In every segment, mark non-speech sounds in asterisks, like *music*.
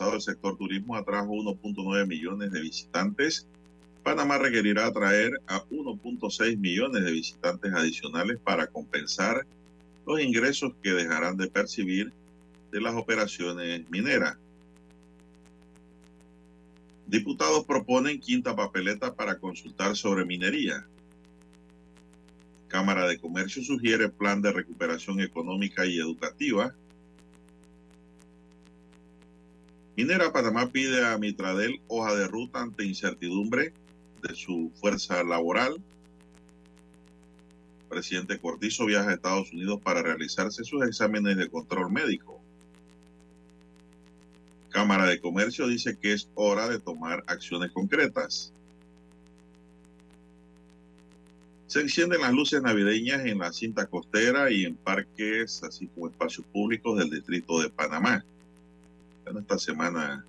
El sector turismo atrajo 1.9 millones de visitantes. Panamá requerirá atraer a 1.6 millones de visitantes adicionales para compensar los ingresos que dejarán de percibir de las operaciones mineras. Diputados proponen quinta papeleta para consultar sobre minería. Cámara de Comercio sugiere plan de recuperación económica y educativa. Minera Panamá pide a Mitradel hoja de ruta ante incertidumbre de su fuerza laboral. Presidente Cortizo viaja a Estados Unidos para realizarse sus exámenes de control médico. Cámara de Comercio dice que es hora de tomar acciones concretas. Se encienden las luces navideñas en la cinta costera y en parques, así como espacios públicos del distrito de Panamá. Bueno, esta semana,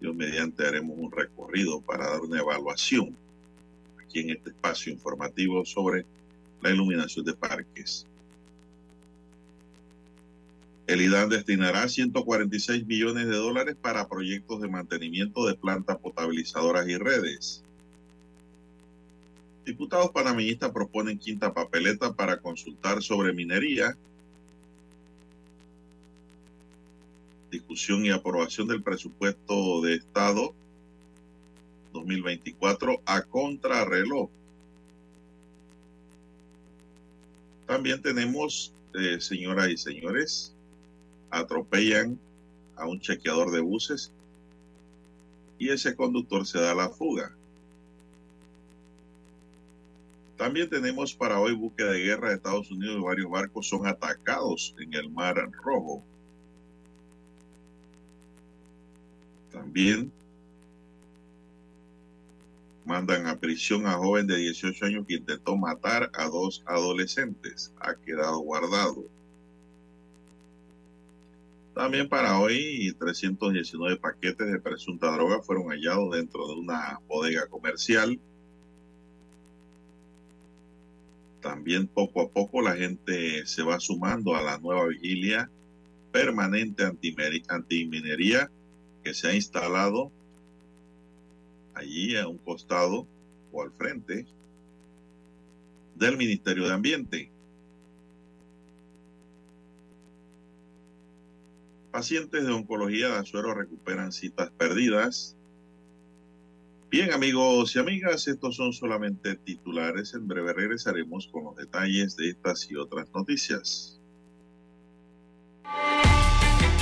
Dios mediante, haremos un recorrido para dar una evaluación aquí en este espacio informativo sobre la iluminación de parques. El IDAN destinará 146 millones de dólares para proyectos de mantenimiento de plantas potabilizadoras y redes. Diputados panameñistas proponen quinta papeleta para consultar sobre minería. Discusión y aprobación del presupuesto de Estado 2024 a contrarreloj. También tenemos, eh, señoras y señores, atropellan a un chequeador de buses y ese conductor se da la fuga. También tenemos para hoy búsqueda de guerra de Estados Unidos varios barcos son atacados en el Mar Rojo. También mandan a prisión a joven de 18 años que intentó matar a dos adolescentes. Ha quedado guardado. También para hoy 319 paquetes de presunta droga fueron hallados dentro de una bodega comercial. También poco a poco la gente se va sumando a la nueva vigilia permanente antiminería que se ha instalado allí a un costado o al frente del Ministerio de Ambiente. Pacientes de oncología de Azuero recuperan citas perdidas. Bien, amigos y amigas, estos son solamente titulares. En breve regresaremos con los detalles de estas y otras noticias.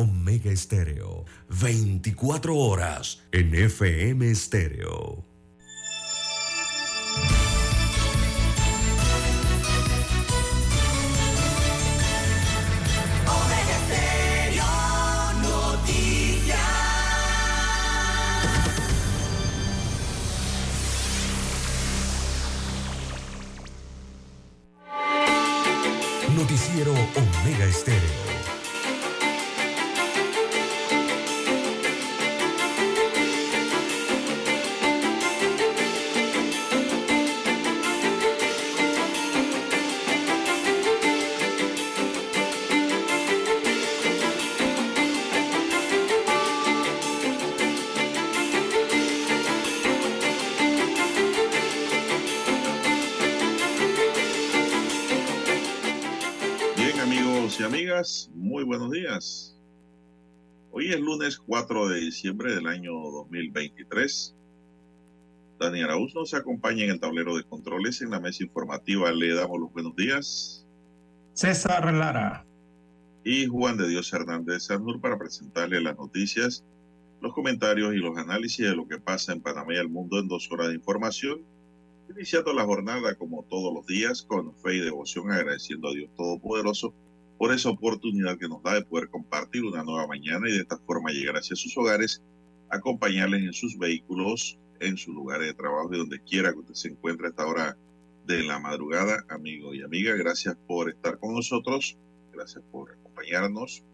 Omega Estéreo. 24 horas en FM Estéreo. Noticiero Omega Estéreo. Lunes 4 de diciembre del año 2023. Dani Araúz nos acompaña en el tablero de controles en la mesa informativa. Le damos los buenos días. César Lara. Y Juan de Dios Hernández Sanur para presentarle las noticias, los comentarios y los análisis de lo que pasa en Panamá y el mundo en dos horas de información iniciando la jornada como todos los días con fe y devoción, agradeciendo a Dios Todopoderoso por esa oportunidad que nos da de poder compartir una nueva mañana y de esta forma llegar hacia sus hogares, acompañarles en sus vehículos, en sus lugares de trabajo y donde quiera que usted se encuentre a esta hora de la madrugada, amigo y amiga. Gracias por estar con nosotros, gracias por acompañarnos.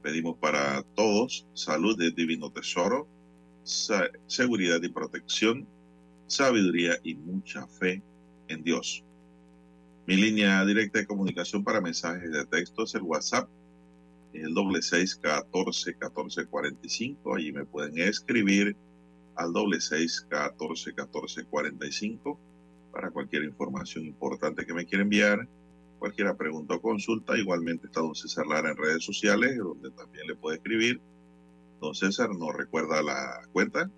Pedimos para todos salud de divino tesoro, seguridad y protección sabiduría y mucha fe en Dios. Mi línea directa de comunicación para mensajes de texto es el WhatsApp, el doble seis catorce catorce cuarenta y cinco. Allí me pueden escribir al doble seis catorce catorce cuarenta y cinco para cualquier información importante que me quiera enviar, cualquier pregunta o consulta. Igualmente está don César Lara en redes sociales, donde también le puede escribir. Don César nos recuerda la cuenta.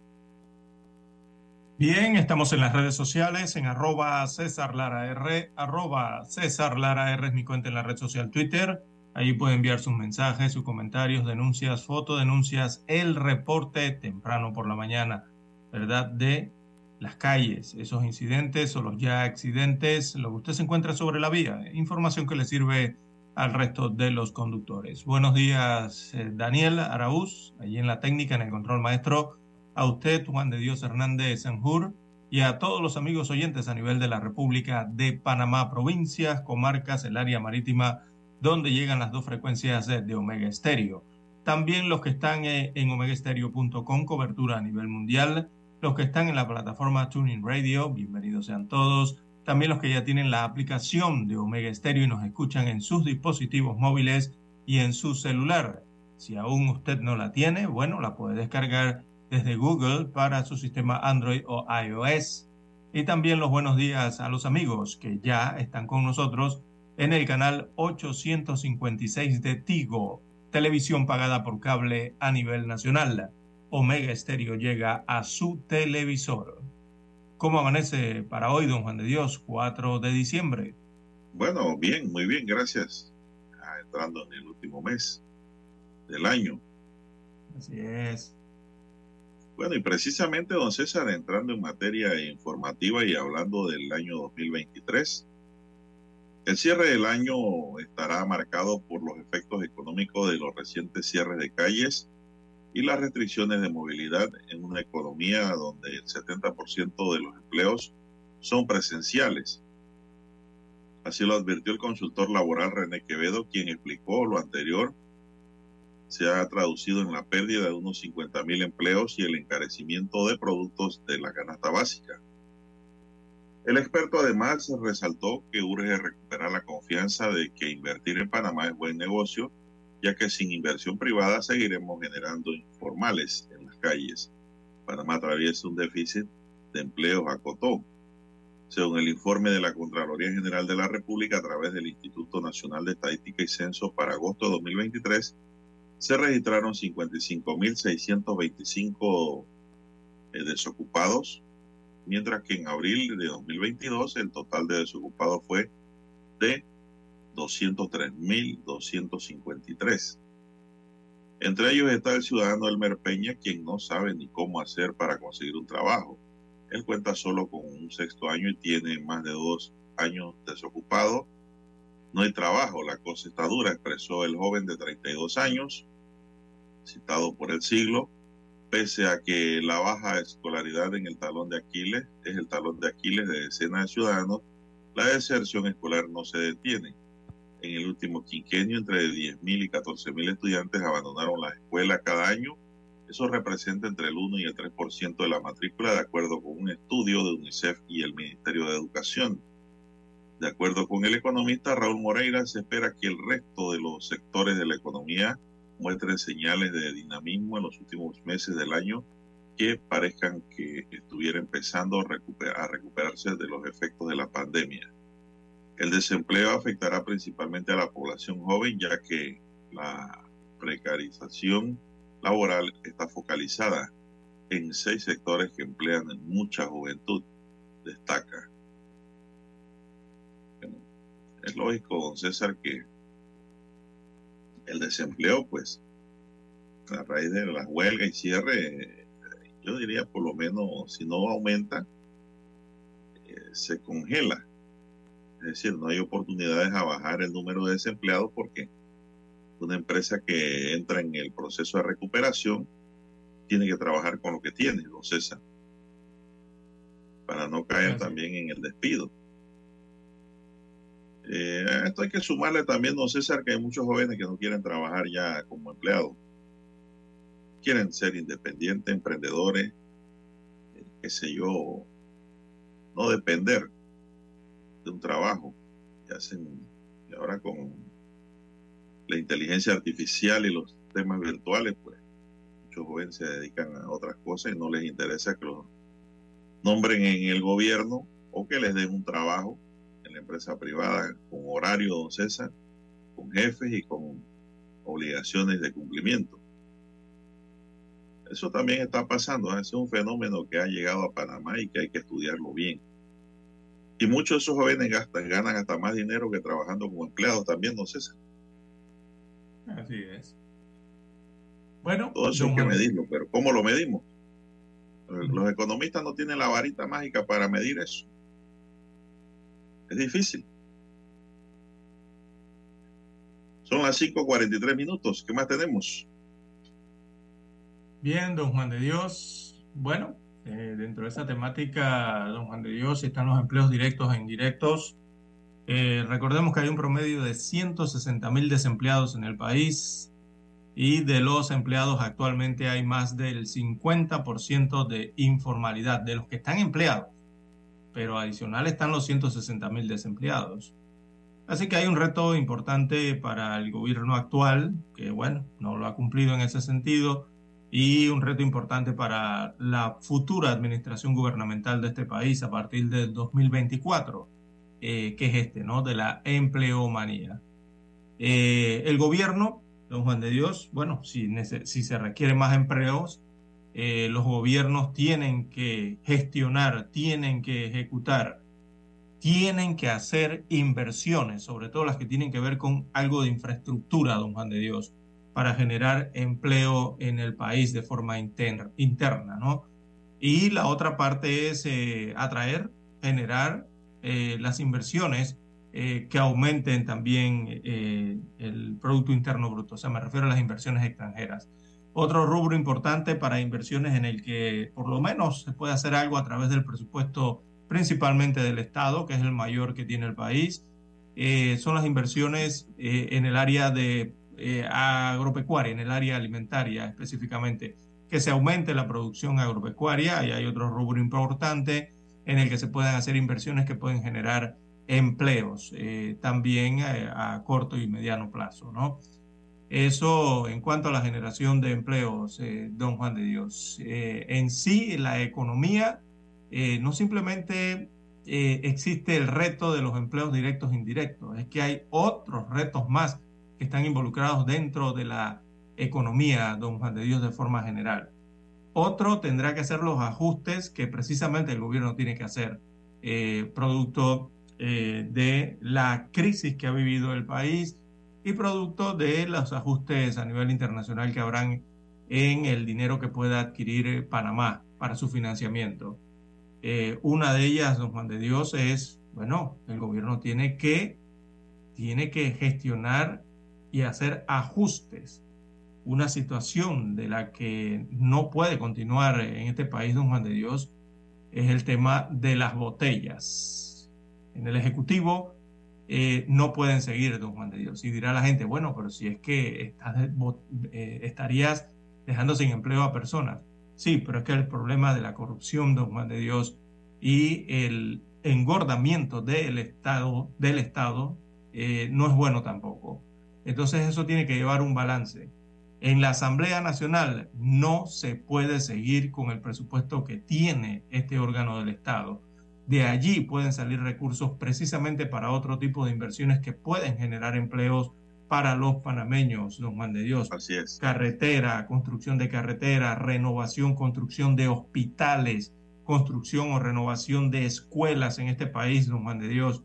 Bien, estamos en las redes sociales, en arroba César Lara R, arroba César R es mi cuenta en la red social Twitter. Ahí puede enviar sus mensajes, sus comentarios, denuncias, fotodenuncias, el reporte temprano por la mañana, ¿verdad? De las calles, esos incidentes o los ya accidentes, lo que usted se encuentra sobre la vía, información que le sirve al resto de los conductores. Buenos días, eh, Daniel Araúz, allí en la técnica, en el control maestro a usted, Juan de Dios Hernández Sanjur, y a todos los amigos oyentes a nivel de la República de Panamá, provincias, comarcas, el área marítima, donde llegan las dos frecuencias de, Omega Estéreo. También los que están eh, en omegaestereo.com, cobertura a nivel mundial, los que están en la plataforma Tuning Radio, bienvenidos sean todos. También los que ya tienen la aplicación de Omega Estéreo y nos escuchan en sus dispositivos móviles y en su celular. Si aún usted no la tiene, bueno, la puede descargar desde Google para su sistema Android o iOS. Y también los buenos días a los amigos que ya están con nosotros en el canal 856 de Tigo, televisión pagada por cable a nivel nacional. Omega Estéreo llega a su televisor. ¿Cómo amanece para hoy, don Juan de Dios, 4 de diciembre? Bueno, bien, muy bien, gracias. Ah, entrando en el último mes del año. Así es. Bueno, y precisamente, don César, entrando en materia informativa y hablando del año 2023, el cierre del año estará marcado por los efectos económicos de los recientes cierres de calles y las restricciones de movilidad en una economía donde el 70% de los empleos son presenciales. Así lo advirtió el consultor laboral René Quevedo, quien explicó lo anterior se ha traducido en la pérdida de unos 50 mil empleos y el encarecimiento de productos de la canasta básica. El experto además resaltó que urge recuperar la confianza de que invertir en Panamá es buen negocio, ya que sin inversión privada seguiremos generando informales en las calles. Panamá atraviesa un déficit de empleos, acotó. Según el informe de la Contraloría General de la República a través del Instituto Nacional de Estadística y Censo para agosto de 2023, se registraron 55.625 eh, desocupados, mientras que en abril de 2022 el total de desocupados fue de 203.253. Entre ellos está el ciudadano Elmer Peña, quien no sabe ni cómo hacer para conseguir un trabajo. Él cuenta solo con un sexto año y tiene más de dos años desocupado. No hay trabajo, la cosa está dura, expresó el joven de 32 años, citado por el siglo, pese a que la baja escolaridad en el talón de Aquiles es el talón de Aquiles de decenas de ciudadanos, la deserción escolar no se detiene. En el último quinquenio, entre 10.000 y 14.000 estudiantes abandonaron la escuela cada año. Eso representa entre el 1 y el 3% de la matrícula, de acuerdo con un estudio de UNICEF y el Ministerio de Educación. De acuerdo con el economista Raúl Moreira, se espera que el resto de los sectores de la economía muestren señales de dinamismo en los últimos meses del año que parezcan que estuviera empezando a, a recuperarse de los efectos de la pandemia. El desempleo afectará principalmente a la población joven, ya que la precarización laboral está focalizada en seis sectores que emplean mucha juventud, destaca. Es lógico, don César, que el desempleo, pues, a raíz de la huelga y cierre, yo diría por lo menos, si no aumenta, eh, se congela. Es decir, no hay oportunidades a bajar el número de desempleados porque una empresa que entra en el proceso de recuperación tiene que trabajar con lo que tiene, don César, para no caer también en el despido. Eh, esto hay que sumarle también, don César, que hay muchos jóvenes que no quieren trabajar ya como empleados. Quieren ser independientes, emprendedores, eh, qué sé yo, no depender de un trabajo hacen y ahora con la inteligencia artificial y los temas virtuales, pues muchos jóvenes se dedican a otras cosas y no les interesa que los nombren en el gobierno o que les den un trabajo empresa privada con horario, don César, con jefes y con obligaciones de cumplimiento. Eso también está pasando, ¿eh? es un fenómeno que ha llegado a Panamá y que hay que estudiarlo bien. Y muchos de esos jóvenes gastan, ganan hasta más dinero que trabajando como empleados también, don César. Así es. Bueno, todo eso hay que medirlo, pero ¿cómo lo medimos? Los economistas no tienen la varita mágica para medir eso. Es difícil. Son las 5.43 minutos. ¿Qué más tenemos? Bien, don Juan de Dios. Bueno, eh, dentro de esa temática, don Juan de Dios, están los empleos directos e indirectos. Eh, recordemos que hay un promedio de 160 mil desempleados en el país y de los empleados actualmente hay más del 50% de informalidad, de los que están empleados pero adicional están los 160 mil desempleados. Así que hay un reto importante para el gobierno actual, que bueno, no lo ha cumplido en ese sentido, y un reto importante para la futura administración gubernamental de este país a partir del 2024, eh, que es este, ¿no? De la empleomanía. Eh, el gobierno, don Juan de Dios, bueno, si, si se requieren más empleos, eh, los gobiernos tienen que gestionar, tienen que ejecutar, tienen que hacer inversiones, sobre todo las que tienen que ver con algo de infraestructura, don Juan de Dios, para generar empleo en el país de forma interna, ¿no? Y la otra parte es eh, atraer, generar eh, las inversiones que aumenten también el Producto Interno Bruto. O sea, me refiero a las inversiones extranjeras. Otro rubro importante para inversiones en el que por lo menos se puede hacer algo a través del presupuesto principalmente del Estado, que es el mayor que tiene el país, eh, son las inversiones eh, en el área de eh, agropecuaria, en el área alimentaria específicamente, que se aumente la producción agropecuaria y hay otro rubro importante en el que se pueden hacer inversiones que pueden generar empleos también a corto y mediano plazo, ¿no? Eso en cuanto a la generación de empleos, eh, don Juan de Dios. Eh, en sí, la economía eh, no simplemente existe el reto de los empleos directos e indirectos, es que hay otros retos más que están involucrados dentro de la economía, don Juan de Dios, de forma general. Otro tendrá que hacer los ajustes que precisamente el gobierno tiene que hacer, producto de la crisis que ha vivido el país, y producto de los ajustes a nivel internacional que habrán en el dinero que pueda adquirir eh, Panamá para su financiamiento. Eh, una de ellas, don Juan de Dios, es, bueno, el gobierno tiene que, tiene que gestionar y hacer ajustes. Una situación de la que no puede continuar en este país, don Juan de Dios, es el tema de las botellas. En el Ejecutivo eh, no pueden seguir, don Juan de Dios. Y dirá la gente, bueno, pero si es que eh, estarías dejando sin empleo a personas. Sí, pero es que el problema de la corrupción, don Juan de Dios, y el engordamiento del Estado, del Estado eh, no es bueno tampoco. Entonces eso tiene que llevar un balance. En la Asamblea Nacional no se puede seguir con el presupuesto que tiene este órgano del Estado. De allí pueden salir recursos precisamente para otro tipo de inversiones que pueden generar empleos para los panameños, don Juan de Dios. Así es. Carretera, construcción de carretera, renovación, construcción de hospitales, construcción o renovación de escuelas en este país, don Juan de Dios.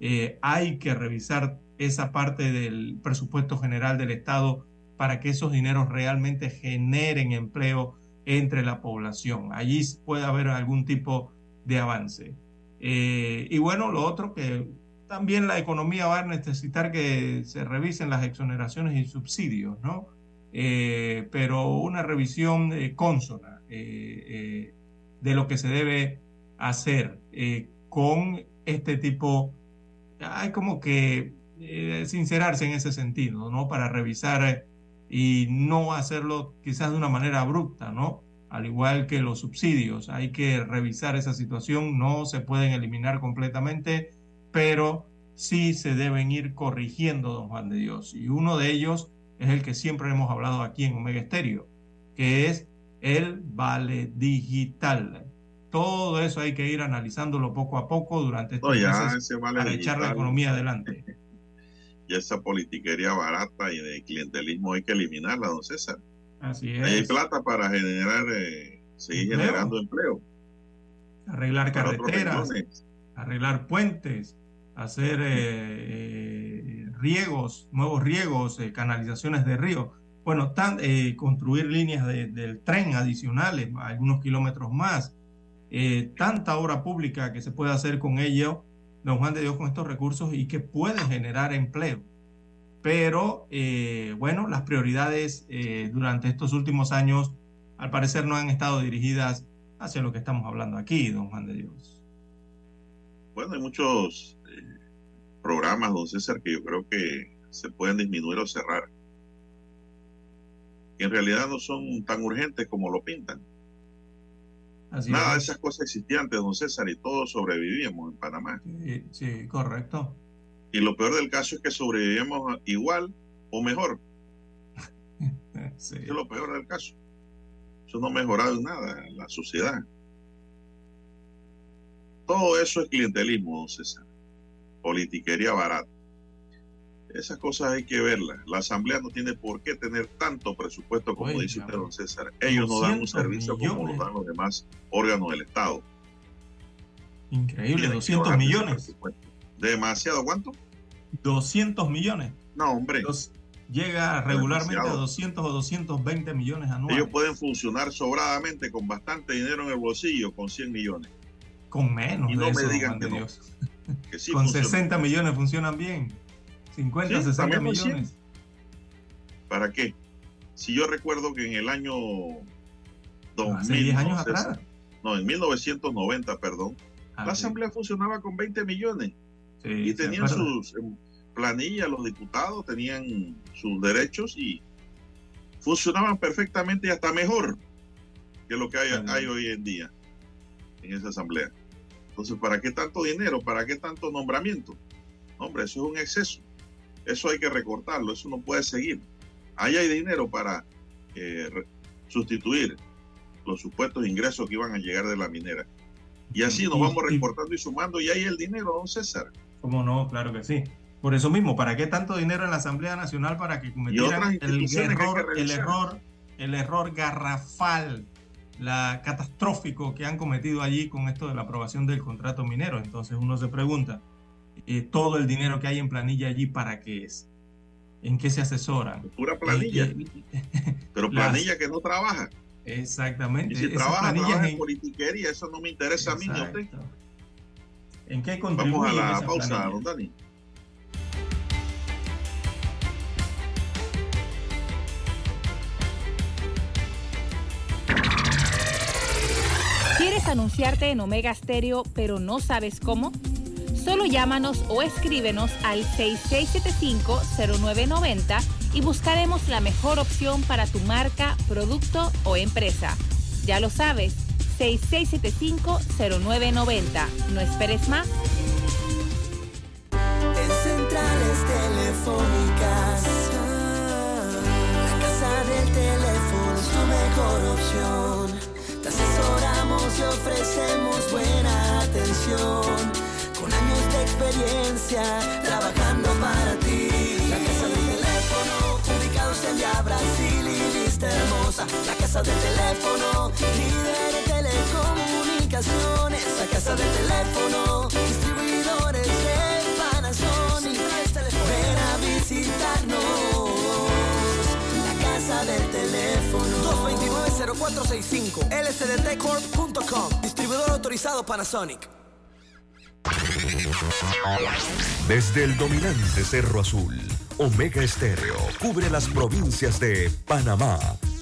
Eh, hay que revisar esa parte del presupuesto general del Estado para que esos dineros realmente generen empleo entre la población. Allí puede haber algún tipo de avance. Eh, y bueno, lo otro que también la economía va a necesitar que se revisen las exoneraciones y subsidios, ¿no? Eh, pero una revisión eh, consona de lo que se debe hacer con este tipo, hay como que sincerarse en ese sentido, ¿no? Para revisar y no hacerlo quizás de una manera abrupta, ¿no? Al igual que los subsidios, hay que revisar esa situación, no se pueden eliminar completamente, pero sí se deben ir corrigiendo, don Juan de Dios. Y uno de ellos es el que siempre hemos hablado aquí en Omega Estéreo, que es el vale digital. Todo eso hay que ir analizándolo poco a poco durante estos meses para echar la economía adelante. *laughs* y esa politiquería barata y de clientelismo hay que eliminarla, don César. Así es. Hay plata para generar, eh, seguir generando empleo. Arreglar carreteras, arreglar puentes, hacer eh, eh, riegos, nuevos riegos, canalizaciones de río. Bueno, tan, construir líneas del tren adicionales, algunos kilómetros más. tanta obra pública que se puede hacer con ello don Juan de Dios con estos recursos y que puede generar empleo. Pero eh, bueno, las prioridades eh, durante estos últimos años al parecer no han estado dirigidas hacia lo que estamos hablando aquí, don Juan de Dios. Bueno, hay muchos eh, programas, don César, que yo creo que se pueden disminuir o cerrar. Que en realidad no son tan urgentes como lo pintan. Nada de esas cosas existían antes, don César, y todos sobrevivíamos en Panamá. Sí, correcto. Y lo peor del caso es que sobrevivíamos igual o mejor. *laughs* sí. es lo peor del caso. Eso no ha mejorado en nada en la sociedad. Todo eso es clientelismo, don César. Politiquería barata. Esas cosas hay que verlas. La Asamblea no tiene por qué tener tanto presupuesto como dice usted, don César. Ellos no dan un servicio como lo dan los demás órganos del Estado. Increíble, 200 millones. ¿Demasiado cuánto? 200 millones. No, hombre. llega regularmente a 200 o 220 millones anuales. Ellos pueden funcionar sobradamente con bastante dinero en el bolsillo, con 100 millones. Con menos. Y no me digan que no. *laughs* con 60 millones funcionan bien. 50, 60 millones. ¿Para qué? Si yo recuerdo que en el año 2000, hace 10 años atrás. No, en 1990, perdón, Ah, la sí. Asamblea funcionaba con 20 millones Sí, y tenían sus em, planillas, los diputados tenían sus derechos y funcionaban perfectamente y hasta mejor que lo que hay, hay hoy en día en esa Asamblea. Entonces, ¿para qué tanto dinero? ¿Para qué tanto nombramiento? Hombre, eso es un exceso. Eso hay que recortarlo, eso no puede seguir. Ahí hay dinero para eh, sustituir los supuestos ingresos que iban a llegar de la minera. Y así nos vamos recortando y sumando y ahí el dinero, don César. ¿Cómo no? Claro que sí. Por eso mismo, ¿para qué tanto dinero en la Asamblea Nacional para que cometieran el error, el error, el error garrafal, la catastrófico que han cometido allí con esto de la aprobación del contrato minero? Entonces uno se pregunta, eh, todo el dinero que hay en planilla allí, ¿para qué es? ¿En qué se asesoran? Pura planilla, Eh, eh, *laughs* pero las- planilla que no trabaja. exactamente. Y si trabaja, trabaja en en- politiquería, eso no me interesa a mí ¿En qué Vamos a la esas pausa, planillas? don Dani. ¿Quieres anunciarte en Omega Stereo pero no sabes cómo? Solo llámanos o escríbenos al 6675-0990 y buscaremos la mejor opción para tu marca, producto o empresa. Ya lo sabes, 6675-0990. No esperes más. En centrales telefónicas, la casa del teléfono es tu mejor opción. Te asesoramos y ofrecemos buena atención. Con años de experiencia, trabajando para ti. La casa del teléfono, líder en telecomunicaciones. La casa del teléfono, distribuidores de Panasonic. Ven a visitarnos. La casa del teléfono. 229-0465. lsdtcorp.com. Distribuidor autorizado Panasonic. Desde el dominante Cerro Azul, Omega Estéreo cubre las provincias de Panamá,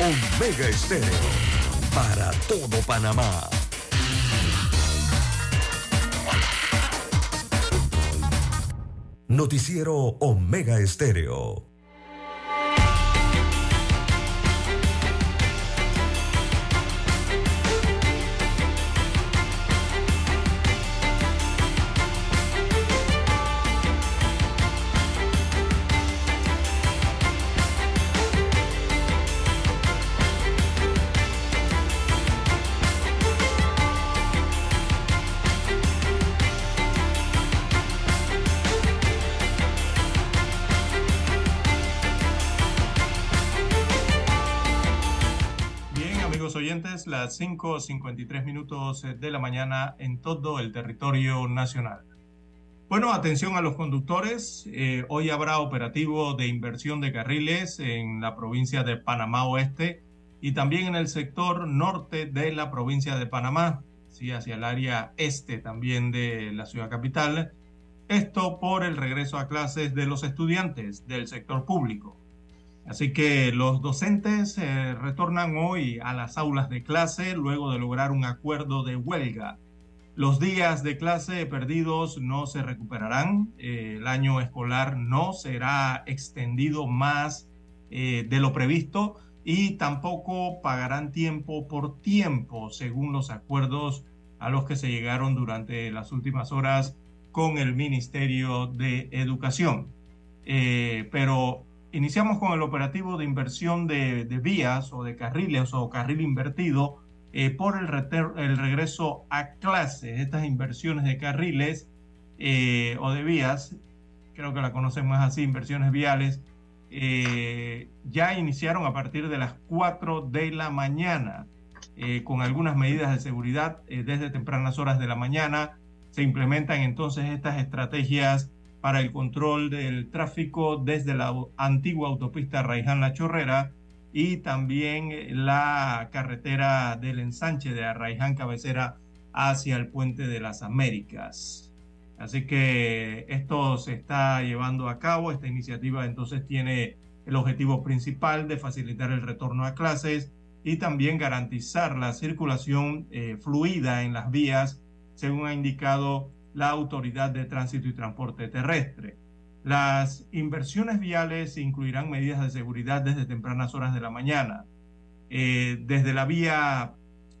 Omega Estéreo para todo Panamá. Noticiero Omega Estéreo. Las 5.53 minutos de la mañana en todo el territorio nacional. Bueno, atención a los conductores. eh, hoy habrá operativo de inversión de carriles en la provincia de Panamá Oeste y también en el sector norte de la provincia de Panamá, sí, hacia el área este también de la ciudad capital. Esto por el regreso a clases de los estudiantes del sector público. Así que los docentes eh, retornan hoy a las aulas de clase luego de lograr un acuerdo de huelga. Los días de clase perdidos no se recuperarán. Eh, el año escolar no será extendido más eh, de lo previsto y tampoco pagarán tiempo por tiempo según los acuerdos a los que se llegaron durante las últimas horas con el Ministerio de Educación. Pero iniciamos con el operativo de inversión de, de vías o de carriles o carril invertido eh, por el, el regreso a clases. Estas inversiones de carriles eh, o de vías, creo que la conocen más así, inversiones viales, eh, ya iniciaron a partir de las 4 de la mañana, eh, con algunas medidas de seguridad eh, desde tempranas horas de la mañana. Se implementan entonces estas estrategias para el control del tráfico desde la antigua autopista Raiján La Chorrera y también eh, la carretera del ensanche de Arraiján Cabecera hacia el puente de las Américas. Así que esto se está llevando a cabo. Esta iniciativa entonces tiene el objetivo principal de facilitar el retorno a clases y también garantizar la circulación eh, fluida en las vías, según ha indicado la Autoridad de Tránsito y Transporte Terrestre. Las inversiones viales incluirán medidas de seguridad desde tempranas horas de la mañana. Eh, desde la vía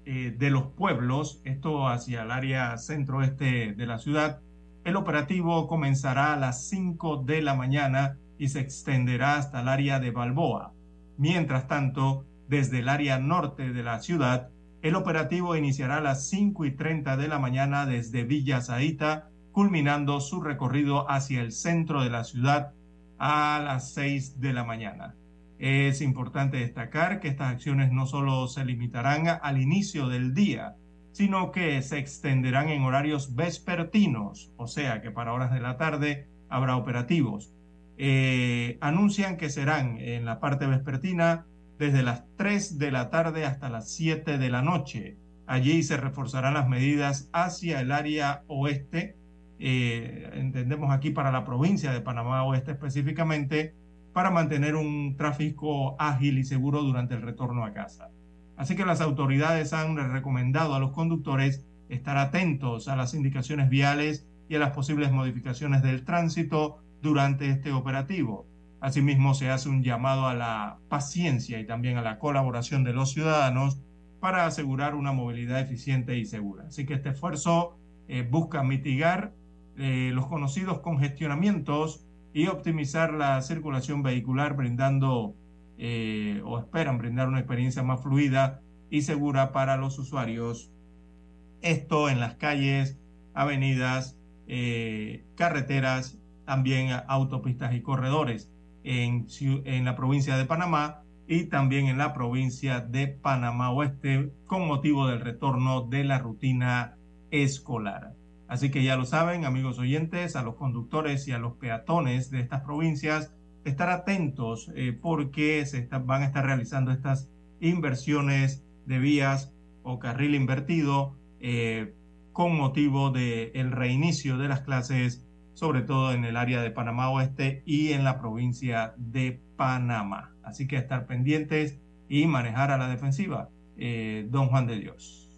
eh, de los pueblos, esto hacia el área centro-este de la ciudad, el operativo comenzará a las 5 de la mañana y se extenderá hasta el área de Balboa. Mientras tanto, desde el área norte de la ciudad, el operativo iniciará a las 5 y 30 de la mañana desde Villa Zaita, culminando su recorrido hacia el centro de la ciudad a las 6 de la mañana. Es importante destacar que estas acciones no solo se limitarán al inicio del día, sino que se extenderán en horarios vespertinos, o sea que para horas de la tarde habrá operativos. Eh, anuncian que serán en la parte vespertina desde las 3 de la tarde hasta las 7 de la noche. Allí se reforzarán las medidas hacia el área oeste, eh, entendemos aquí para la provincia de Panamá Oeste específicamente, para mantener un tráfico ágil y seguro durante el retorno a casa. Así que las autoridades han recomendado a los conductores estar atentos a las indicaciones viales y a las posibles modificaciones del tránsito durante este operativo. Asimismo, se hace un llamado a la paciencia y también a la colaboración de los ciudadanos para asegurar una movilidad eficiente y segura. Así que este esfuerzo eh, busca mitigar eh, los conocidos congestionamientos y optimizar la circulación vehicular, brindando eh, o esperan brindar una experiencia más fluida y segura para los usuarios. Esto en las calles, avenidas, carreteras, también autopistas y corredores en, la provincia de Panamá y también en la provincia de Panamá Oeste con motivo del retorno de la rutina escolar. Así que ya lo saben, amigos oyentes, a los conductores y a los peatones de estas provincias, estar atentos eh, porque se van a estar realizando estas inversiones de vías o carril invertido eh, con motivo del reinicio de las clases, sobre todo en el área de Panamá Oeste y en la provincia de Panamá. Así que estar pendientes y manejar a la defensiva. Eh, don Juan de Dios.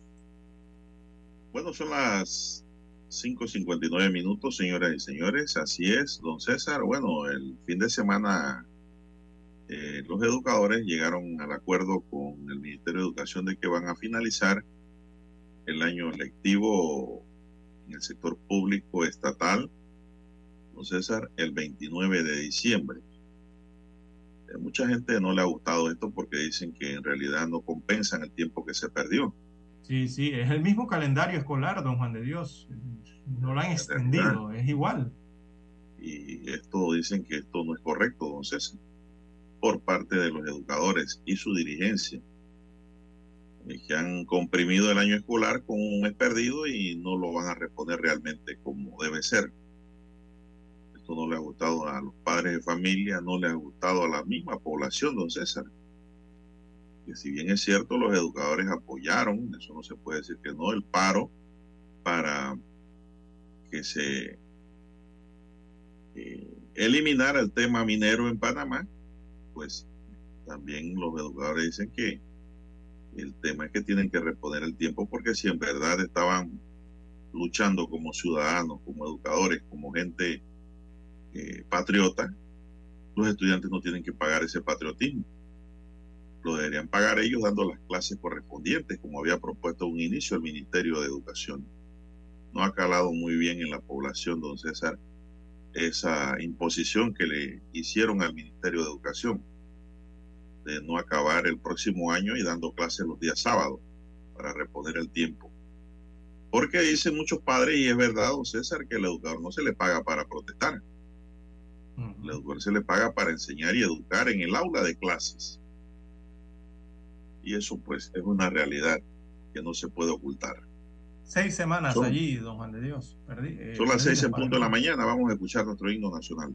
Bueno, son las 5.59 minutos, señoras y señores. Así es, don César. Bueno, el fin de semana eh, los educadores llegaron al acuerdo con el Ministerio de Educación de que van a finalizar el año lectivo en el sector público estatal, don César, el 29 de diciembre. A mucha gente no le ha gustado esto porque dicen que en realidad no compensan el tiempo que se perdió. Sí, sí, es el mismo calendario escolar, don Juan de Dios. No lo han extendido, es igual. Y esto dicen que esto no es correcto, don César, por parte de los educadores y su dirigencia, eh, que han comprimido el año escolar con un mes perdido y no lo van a responder realmente como debe ser. No le ha gustado a los padres de familia, no le ha gustado a la misma población, don César. Que si bien es cierto, los educadores apoyaron, eso no se puede decir que no, el paro para que se eh, eliminara el tema minero en Panamá, pues también los educadores dicen que el tema es que tienen que responder el tiempo porque si en verdad estaban luchando como ciudadanos, como educadores, como gente eh, patriota, los estudiantes no tienen que pagar ese patriotismo lo deberían pagar ellos dando las clases correspondientes, como había propuesto un inicio el Ministerio de Educación. No ha calado muy bien en la población, don César, esa imposición que le hicieron al Ministerio de Educación de no acabar el próximo año y dando clases los días sábados para reponer el tiempo. Porque dicen muchos padres, y es verdad, don César, que el educador no se le paga para protestar. El educador se le paga para enseñar y educar en el aula de clases. Y eso pues es una realidad que no se puede ocultar. Seis semanas allí, don Juan de Dios. Eh, son las seis en punto de la mañana. Vamos a escuchar nuestro himno nacional.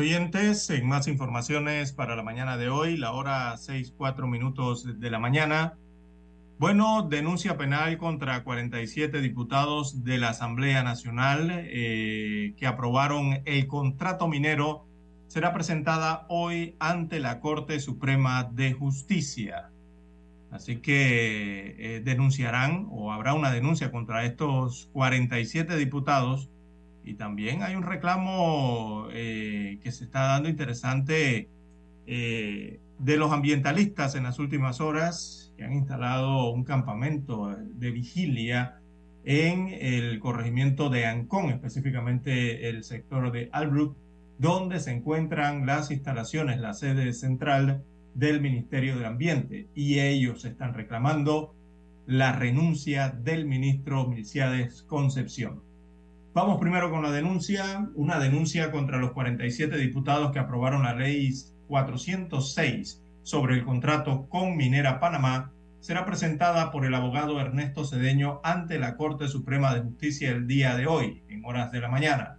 Oyentes, en más informaciones para la mañana de hoy, la hora 6, 4 minutos de la mañana. Bueno, denuncia penal contra 47 diputados de la Asamblea Nacional eh, que aprobaron el contrato minero será presentada hoy ante la Corte Suprema de Justicia. Así que eh, denunciarán o habrá una denuncia contra estos 47 diputados y también hay un reclamo eh, que se está dando interesante eh, de los ambientalistas en las últimas horas que han instalado un campamento de vigilia en el corregimiento de Ancón, específicamente el sector de Albrook, donde se encuentran las instalaciones, la sede central del Ministerio del Ambiente. Y ellos están reclamando la renuncia del ministro Milciades Concepción. Vamos primero con la denuncia, una denuncia contra los 47 diputados que aprobaron la ley 406 sobre el contrato con Minera Panamá será presentada por el abogado Ernesto Cedeño ante la Corte Suprema de Justicia el día de hoy, en horas de la mañana.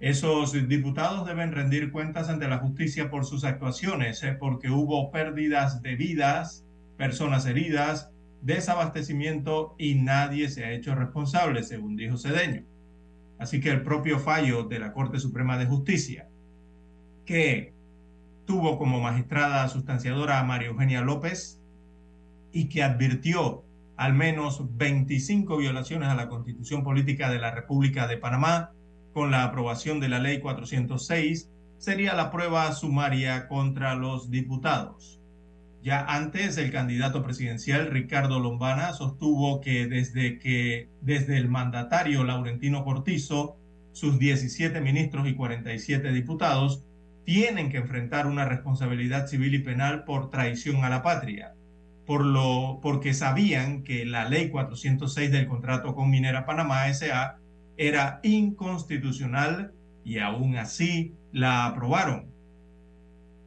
Esos diputados deben rendir cuentas ante la justicia por sus actuaciones, eh, porque hubo pérdidas de vidas, personas heridas, desabastecimiento y nadie se ha hecho responsable, según dijo Cedeño. Así que el propio fallo de la Corte Suprema de Justicia, que tuvo como magistrada sustanciadora a María Eugenia López y que advirtió al menos 25 violaciones a la Constitución Política de la República de Panamá con la aprobación de la Ley 406, sería la prueba sumaria contra los diputados. Ya antes, el candidato presidencial Ricardo Lombana sostuvo que desde que desde el mandatario Laurentino Cortizo, sus 17 ministros y 47 diputados tienen que enfrentar una responsabilidad civil y penal por traición a la patria, por lo porque sabían que la ley 406 del contrato con Minera Panamá SA era inconstitucional y aún así la aprobaron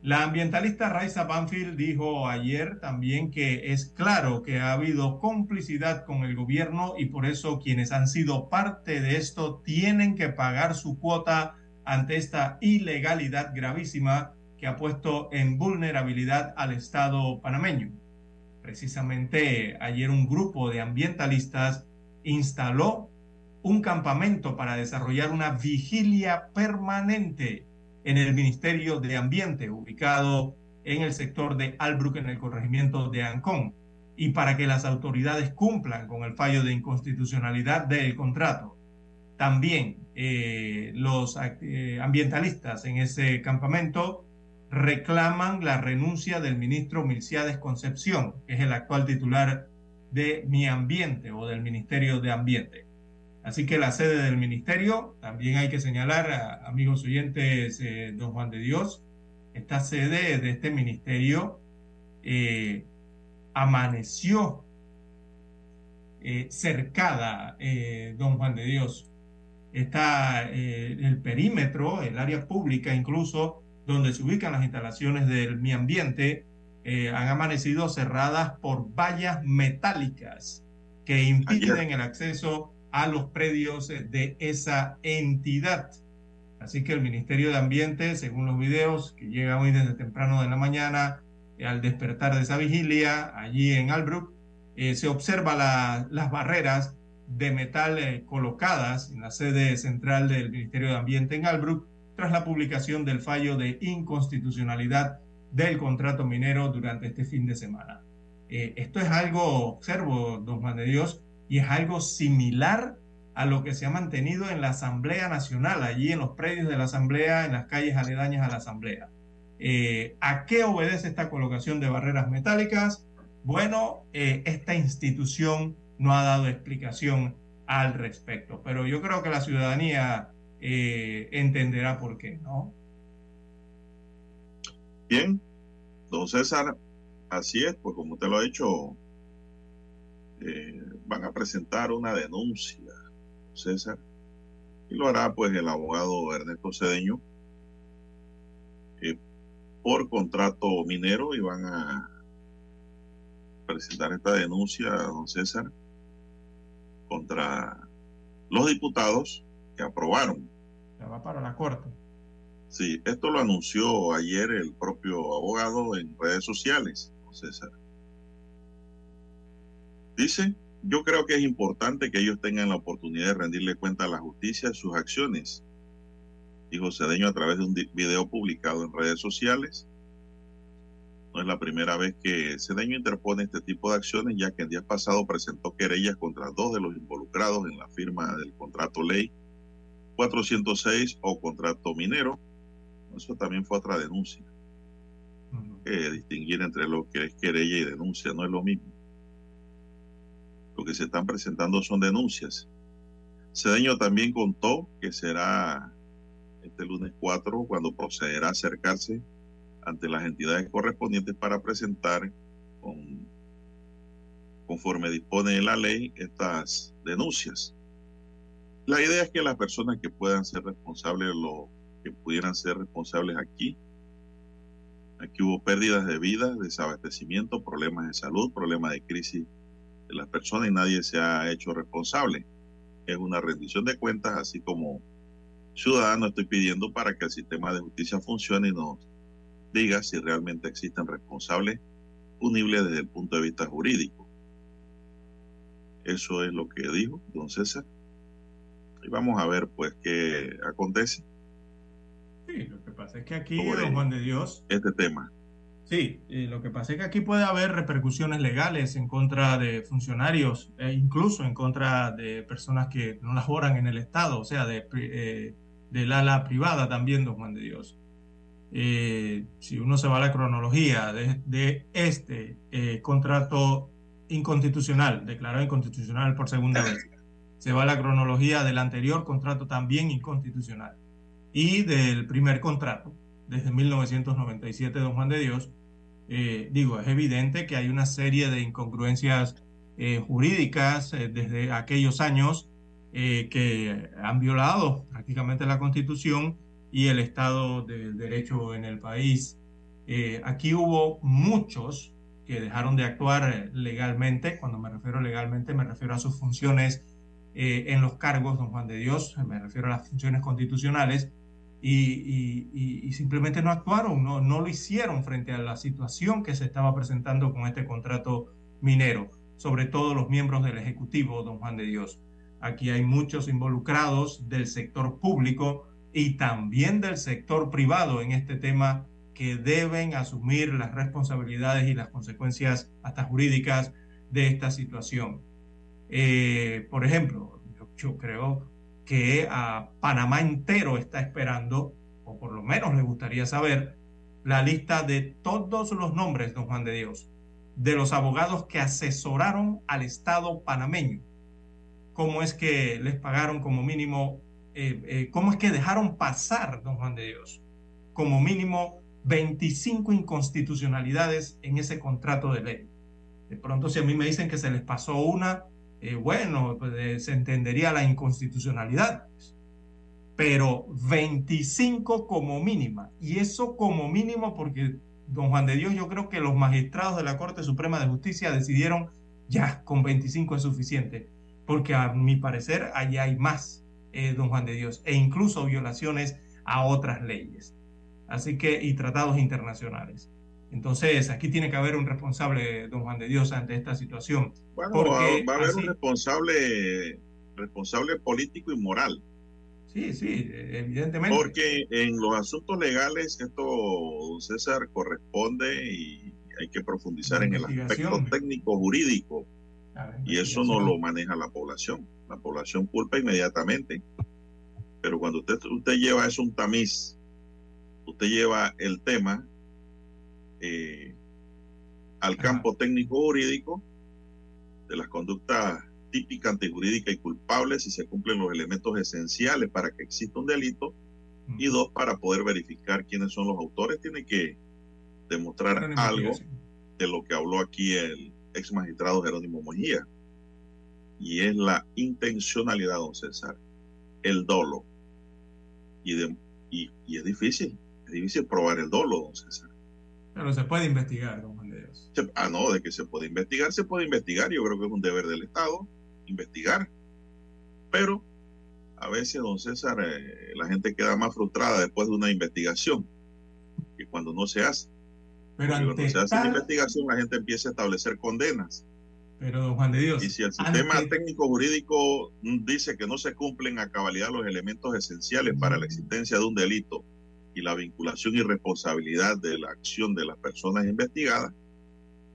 la ambientalista Raisa Banfield dijo ayer también que es claro que ha habido complicidad con el gobierno y por eso quienes han sido parte de esto tienen que pagar su cuota ante esta ilegalidad gravísima que ha puesto en vulnerabilidad al Estado panameño. Precisamente ayer un grupo de ambientalistas instaló un campamento para desarrollar una vigilia permanente en el Ministerio de Ambiente, ubicado en el sector de Albrook, en el corregimiento de Ancón, y para que las autoridades cumplan con el fallo de inconstitucionalidad del contrato. También eh, los eh, ambientalistas en ese campamento reclaman la renuncia del ministro Milciades Concepción, que es el actual titular de Mi Ambiente o del Ministerio de Ambiente. Así que la sede del ministerio, también hay que señalar, amigos oyentes, eh, don Juan de Dios, esta sede de este ministerio eh, amaneció eh, cercada, don Juan de Dios. Está el perímetro, el área pública incluso, donde se ubican las instalaciones del mi ambiente, han amanecido cerradas por vallas metálicas que impiden el acceso a los predios de esa entidad. Así que el Ministerio de Ambiente, según los videos que llegan hoy desde temprano de la mañana, eh, al despertar de esa vigilia, allí en Albrook, eh, se observa las barreras de metal eh, colocadas en la sede central del Ministerio de Ambiente en Albrook tras la publicación del fallo de inconstitucionalidad del contrato minero durante este fin de semana. esto es algo, observo, don Juan de Dios, y es algo similar a lo que se ha mantenido en la Asamblea Nacional, allí en los predios de la Asamblea, en las calles aledañas a la Asamblea. Eh, ¿A qué obedece esta colocación de barreras metálicas? Bueno, eh, esta institución no ha dado explicación al respecto, pero yo creo que la ciudadanía eh, entenderá por qué, ¿no? Bien, don César, así es, pues como usted lo ha dicho, eh, van a presentar una denuncia, César, y lo hará pues el abogado Ernesto Cedeño eh, por contrato minero y van a presentar esta denuncia, don César, contra los diputados que aprobaron. Ya va para la corte. Sí, esto lo anunció ayer el propio abogado en redes sociales, don César. Dice, yo creo que es importante que ellos tengan la oportunidad de rendirle cuenta a la justicia de sus acciones, dijo Cedeño a través de un video publicado en redes sociales. No es la primera vez que Cedeño interpone este tipo de acciones, ya que el día pasado presentó querellas contra dos de los involucrados en la firma del contrato ley 406 o contrato minero. Eso también fue otra denuncia. Eh, distinguir entre lo que es querella y denuncia no es lo mismo. Lo que se están presentando son denuncias. Cedeño también contó que será este lunes 4 cuando procederá a acercarse ante las entidades correspondientes para presentar con, conforme dispone la ley estas denuncias. La idea es que las personas que puedan ser responsables, lo que pudieran ser responsables aquí, aquí hubo pérdidas de vida, desabastecimiento, problemas de salud, problemas de crisis de las personas y nadie se ha hecho responsable. Es una rendición de cuentas, así como ciudadano estoy pidiendo para que el sistema de justicia funcione y nos diga si realmente existen responsables punibles desde el punto de vista jurídico. Eso es lo que dijo don César. Y vamos a ver pues qué acontece. Sí, lo que pasa es que aquí, don Juan de Dios, este tema. Sí, eh, lo que pasa es que aquí puede haber repercusiones legales en contra de funcionarios, e incluso en contra de personas que no laboran en el Estado, o sea, de, eh, del ala privada también, don Juan de Dios. Eh, si uno se va a la cronología de, de este eh, contrato inconstitucional, declarado inconstitucional por segunda vez, se va a la cronología del anterior contrato también inconstitucional y del primer contrato desde 1997, don Juan de Dios, eh, digo, es evidente que hay una serie de incongruencias eh, jurídicas eh, desde aquellos años que han violado prácticamente la Constitución y el Estado del Derecho en el país. Aquí hubo muchos que dejaron de actuar legalmente. Cuando me refiero legalmente, me refiero a sus funciones en los cargos, don Juan de Dios, me refiero a las funciones constitucionales, y, y, y, simplemente no actuaron, no, no lo hicieron frente a la situación que se estaba presentando con este contrato minero, sobre todo los miembros del Ejecutivo, don Juan de Dios. Aquí hay muchos involucrados del sector público y también del sector privado en este tema que deben asumir las responsabilidades y las consecuencias hasta jurídicas de esta situación. Eh, por ejemplo, yo, yo, creo que a Panamá entero está esperando, o por lo menos le gustaría saber, la lista de todos los nombres, don Juan de Dios, de los abogados que asesoraron al Estado panameño. ¿Cómo es que les pagaron como mínimo? Eh, eh, ¿Cómo es que dejaron pasar, don Juan de Dios, como mínimo 25 inconstitucionalidades en ese contrato de ley? De pronto, si a mí me dicen que se les pasó una, eh, bueno, pues, se entendería la inconstitucionalidad. Pero 25 como mínima. Y eso como mínimo porque, don Juan de Dios, yo creo que los magistrados de la Corte Suprema de Justicia decidieron ya con 25 es suficiente. Porque a mi parecer allá hay más, eh, don Juan de Dios, e incluso violaciones a otras leyes. Así que, y tratados internacionales. Entonces, aquí tiene que haber un responsable, don Juan de Dios, ante esta situación. Bueno, porque va, a haber así, un responsable, responsable político y moral. Sí, sí, evidentemente. Porque en los asuntos legales esto, don César, corresponde y hay que profundizar en el aspecto técnico jurídico. Y eso no lo maneja la población. La población culpa inmediatamente. Pero cuando usted, usted lleva eso un tamiz, usted lleva el tema eh, al campo técnico jurídico de las conductas típicas, antijurídicas y culpables si se cumplen los elementos esenciales para que exista un delito. Y dos, para poder verificar quiénes son los autores, tiene que demostrar algo de lo que habló aquí el ex magistrado Jerónimo Mejía. Y es la intencionalidad, don César, el dolo. Y, de, y, y, es difícil, es difícil probar el dolo, don César. Pero se puede investigar, don Juan de Dios. Ah, no, de que se puede investigar, se puede investigar. Yo creo que es un deber del Estado investigar. Pero a veces, don César, eh, la gente queda más frustrada después de una investigación que cuando no se hace. Pero cuando se hace la investigación, la gente empieza a establecer condenas. Pero, don Juan de Dios. Y si el sistema técnico jurídico dice que no se cumplen a cabalidad los elementos esenciales para la existencia de un delito y la vinculación y responsabilidad de la acción de las personas investigadas,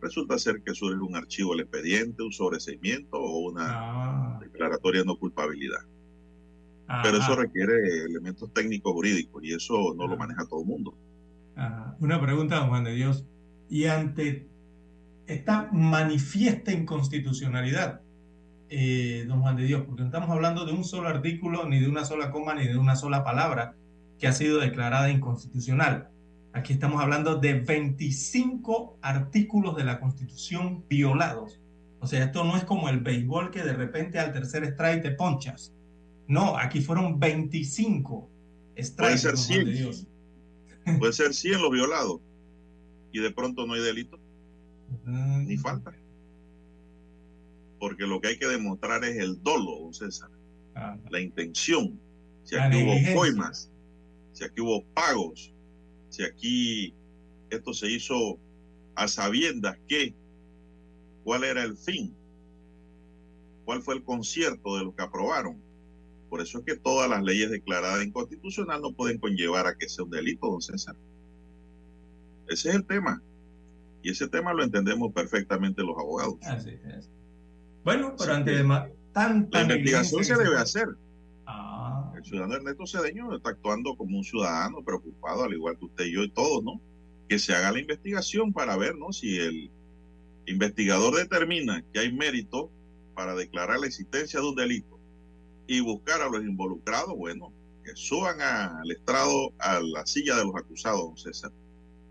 resulta ser que es un archivo del expediente, un sobreseimiento o una Ah, declaratoria de no culpabilidad. ajá, Pero eso requiere elementos técnicos jurídicos y eso no lo Ah. maneja todo el mundo. Una pregunta, don Juan de Dios. Y ante esta manifiesta inconstitucionalidad, eh, don Juan de Dios, porque no estamos hablando de un solo artículo, ni de una sola coma, ni de una sola palabra que ha sido declarada inconstitucional. Aquí estamos hablando de 25 artículos de la Constitución violados. O sea, esto no es como el béisbol que de repente al tercer strike te ponchas. No, aquí fueron 25 strikes. Puede ser don Juan de 100. Dios. Puede ser *laughs* 100 los violados y de pronto no hay delito ni falta. Porque lo que hay que demostrar es el dolo, César, ah, la intención. Si aquí hubo coimas, si aquí hubo pagos, si aquí esto se hizo a sabiendas que cuál era el fin, cuál fue el concierto de lo que aprobaron. Por eso es que todas las leyes declaradas inconstitucional no pueden conllevar a que sea un delito, don César. Ese es el tema. Y ese tema lo entendemos perfectamente los abogados. así es. Bueno, pero Sí, ante tanta La investigación se debe hacer. El ciudadano Ernesto Cedeño está actuando como un ciudadano preocupado, al igual que usted y yo y todos, ¿no? Que se haga la investigación para ver, ¿no? Si el investigador determina que hay mérito para declarar la existencia de un delito y buscar a los involucrados, bueno, que suban al estrado, a la silla de los acusados, don César.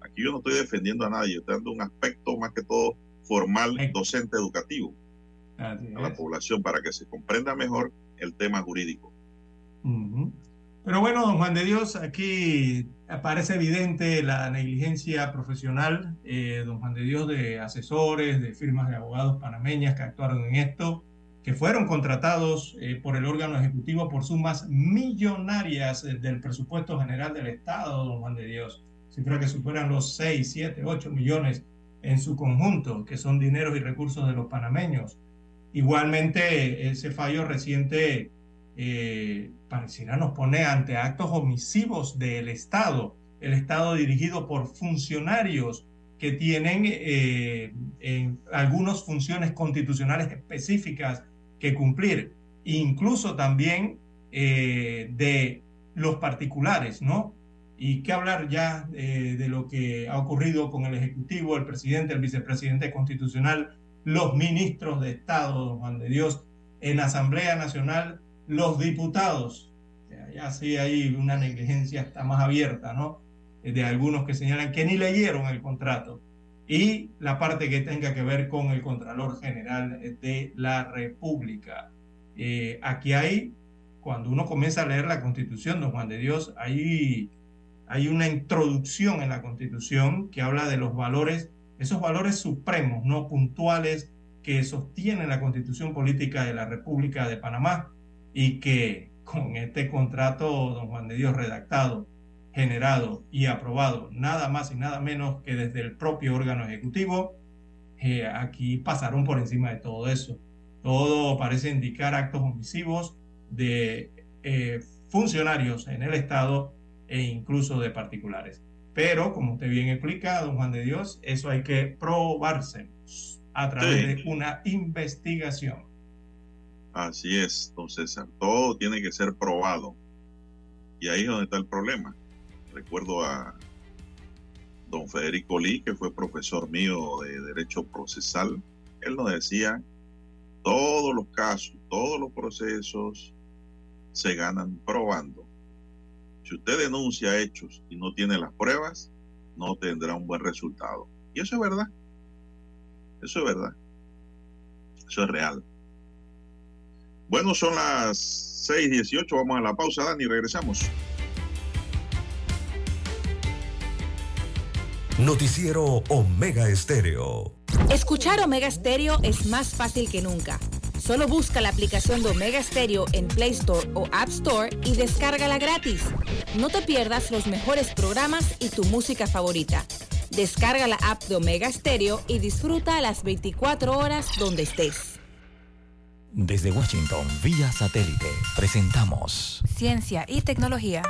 Aquí yo no estoy defendiendo a nadie, yo estoy dando un aspecto más que todo formal, docente, educativo así a la es. población para que se comprenda mejor el tema jurídico. Pero bueno, don Juan de Dios, aquí aparece evidente la negligencia profesional, eh, don Juan de Dios, de asesores, de firmas de abogados panameñas que actuaron en esto, que fueron contratados eh, por el órgano ejecutivo por sumas millonarias eh, del presupuesto general del Estado, don Juan de Dios, cifra que superan los 6, 7, 8 millones en su conjunto, que son dineros y recursos de los panameños. Igualmente, ese fallo reciente eh, pareciera nos pone ante actos omisivos del Estado, el Estado dirigido por funcionarios que tienen eh, en algunas funciones constitucionales específicas que cumplir, incluso también eh, de los particulares, ¿no? Y qué hablar ya eh, de lo que ha ocurrido con el Ejecutivo, el presidente, el vicepresidente constitucional, los ministros de Estado, don Juan de Dios, en Asamblea Nacional, los diputados. Ya sí hay una negligencia hasta más abierta, ¿no? Eh, De algunos que señalan que ni leyeron el contrato. Y la parte que tenga que ver con el Contralor General de la República. Eh, aquí hay, cuando uno comienza a leer la Constitución, don Juan de Dios, hay, hay una introducción en la Constitución que habla de los valores esos valores supremos, no puntuales, que sostienen la constitución política de la República de Panamá y que con este contrato, don Juan de Dios, redactado, generado y aprobado, nada más y nada menos que desde el propio órgano ejecutivo, eh, aquí pasaron por encima de todo eso. Todo parece indicar actos omisivos de eh, funcionarios en el Estado e incluso de particulares. Pero, como usted bien explica, don Juan de Dios, eso hay que probárselo a través Sí. de una investigación. Así es, don César. Todo tiene que ser probado. Y ahí es donde está el problema. Recuerdo a don Federico Lee, que fue profesor mío de Derecho Procesal. Él nos decía, todos los casos, todos los procesos se ganan probando. Si usted denuncia hechos y no tiene las pruebas, no tendrá un buen resultado. Y eso es verdad. Eso es verdad. Eso es real. Bueno, son las 6:18. Vamos a la pausa, Dani, y regresamos. Noticiero Omega Estéreo. Escuchar Omega Stereo es más fácil que nunca. Solo busca la aplicación de Omega Stereo en Play Store o App Store y descárgala gratis. No te pierdas los mejores programas y tu música favorita. Descarga la app de Omega Stereo y disfruta a las 24 horas donde estés. Desde Washington, vía satélite, presentamos Ciencia y tecnología.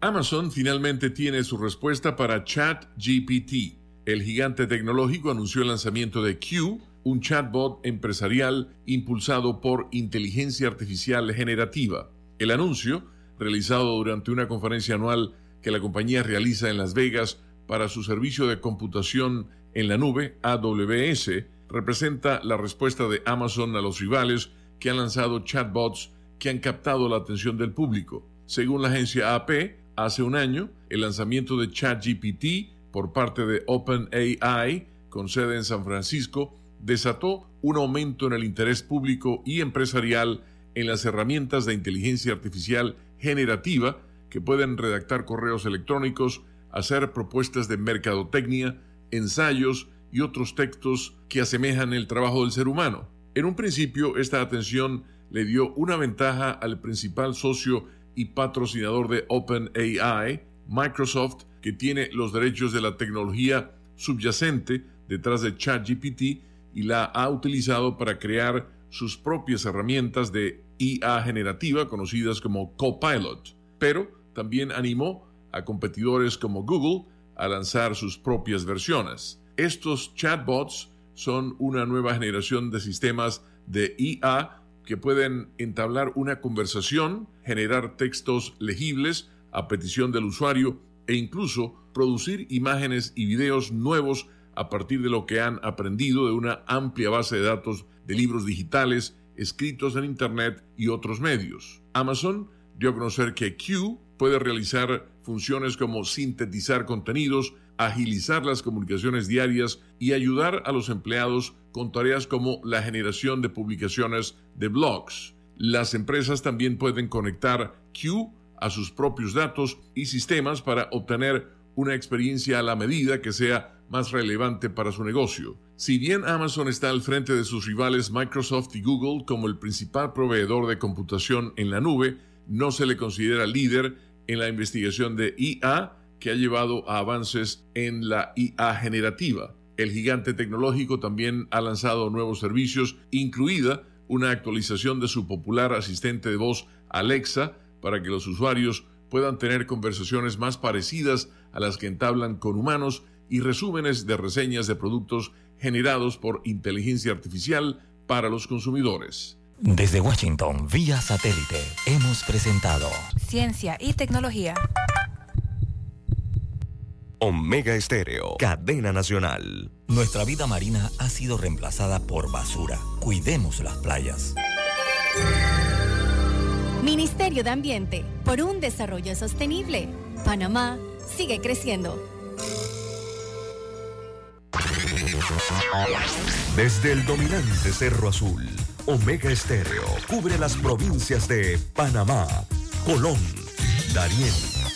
Amazon finalmente tiene su respuesta para ChatGPT. El gigante tecnológico anunció el lanzamiento de Q, un chatbot empresarial impulsado por inteligencia artificial generativa. El anuncio, realizado durante una conferencia anual que la compañía realiza en Las Vegas para su servicio de computación en la nube, AWS, representa la respuesta de Amazon a los rivales que han lanzado chatbots que han captado la atención del público. Según la agencia AP, hace un año, el lanzamiento de ChatGPT por parte de OpenAI, con sede en San Francisco, desató un aumento en el interés público y empresarial en las herramientas de inteligencia artificial generativa que pueden redactar correos electrónicos, hacer propuestas de mercadotecnia, ensayos y otros textos que asemejan el trabajo del ser humano. En un principio, esta atención le dio una ventaja al principal socio y patrocinador de OpenAI, Microsoft, que tiene los derechos de la tecnología subyacente detrás de ChatGPT y la ha utilizado para crear sus propias herramientas de IA generativa conocidas como Copilot, pero también animó a competidores como Google a lanzar sus propias versiones. Estos chatbots son una nueva generación de sistemas de IA que pueden entablar una conversación, generar textos legibles a petición del usuario e incluso producir imágenes y videos nuevos a partir de lo que han aprendido de una amplia base de datos de libros digitales, escritos en Internet y otros medios. Amazon dio a conocer que Q puede realizar funciones como sintetizar contenidos, agilizar las comunicaciones diarias y ayudar a los empleados con tareas como la generación de publicaciones de blogs. Las empresas también pueden conectar Q a sus propios datos y sistemas para obtener una experiencia a la medida que sea más relevante para su negocio. Si bien Amazon está al frente de sus rivales Microsoft y Google como el principal proveedor de computación en la nube, no se le considera líder en la investigación de IA que ha llevado a avances en la IA generativa. El gigante tecnológico también ha lanzado nuevos servicios, incluida una actualización de su popular asistente de voz Alexa para que los usuarios puedan tener conversaciones más parecidas a las que entablan con humanos y resúmenes de reseñas de productos generados por inteligencia artificial para los consumidores. Desde Washington, vía satélite, hemos presentado Ciencia y tecnología. Omega Estéreo, cadena nacional. Nuestra vida marina ha sido reemplazada por basura. Cuidemos las playas. Ministerio de Ambiente, por un desarrollo sostenible. Panamá sigue creciendo. Desde el dominante Cerro Azul, Omega Estéreo cubre las provincias de Panamá, Colón, Darién,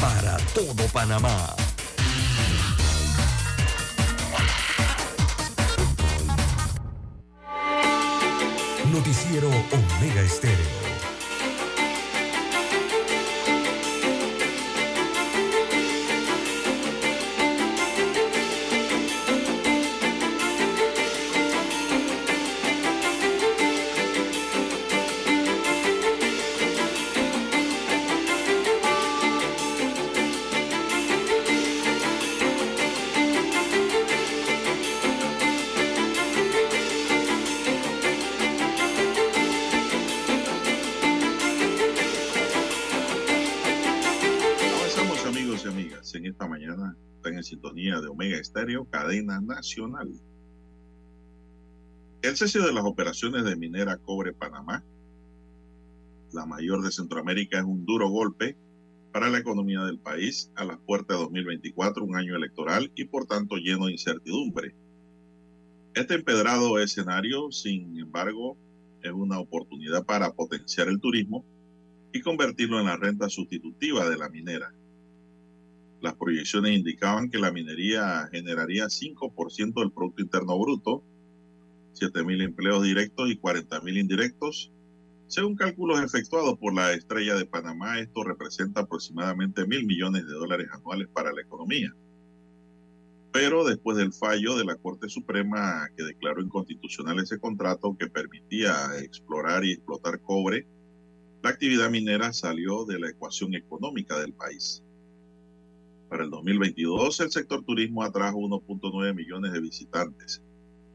para todo Panamá. Noticiero Omega Estéreo. Cadena nacional. El cese de las operaciones de minera Cobre Panamá, la mayor de Centroamérica, es un duro golpe para la economía del país a las puertas de 2024, un año electoral y por tanto lleno de incertidumbre. Este empedrado escenario, sin embargo, es una oportunidad para potenciar el turismo y convertirlo en la renta sustitutiva de la minera. Las proyecciones indicaban que la minería generaría 5% del Producto Interno Bruto, 7.000 empleos directos y 40.000 indirectos. Según cálculos efectuados por la Estrella de Panamá, esto representa aproximadamente mil millones de dólares anuales para la economía. Pero después del fallo de la Corte Suprema que declaró inconstitucional ese contrato que permitía explorar y explotar cobre, la actividad minera salió de la ecuación económica del país. Para el 2022, el sector turismo atrajo 1.9 millones de visitantes.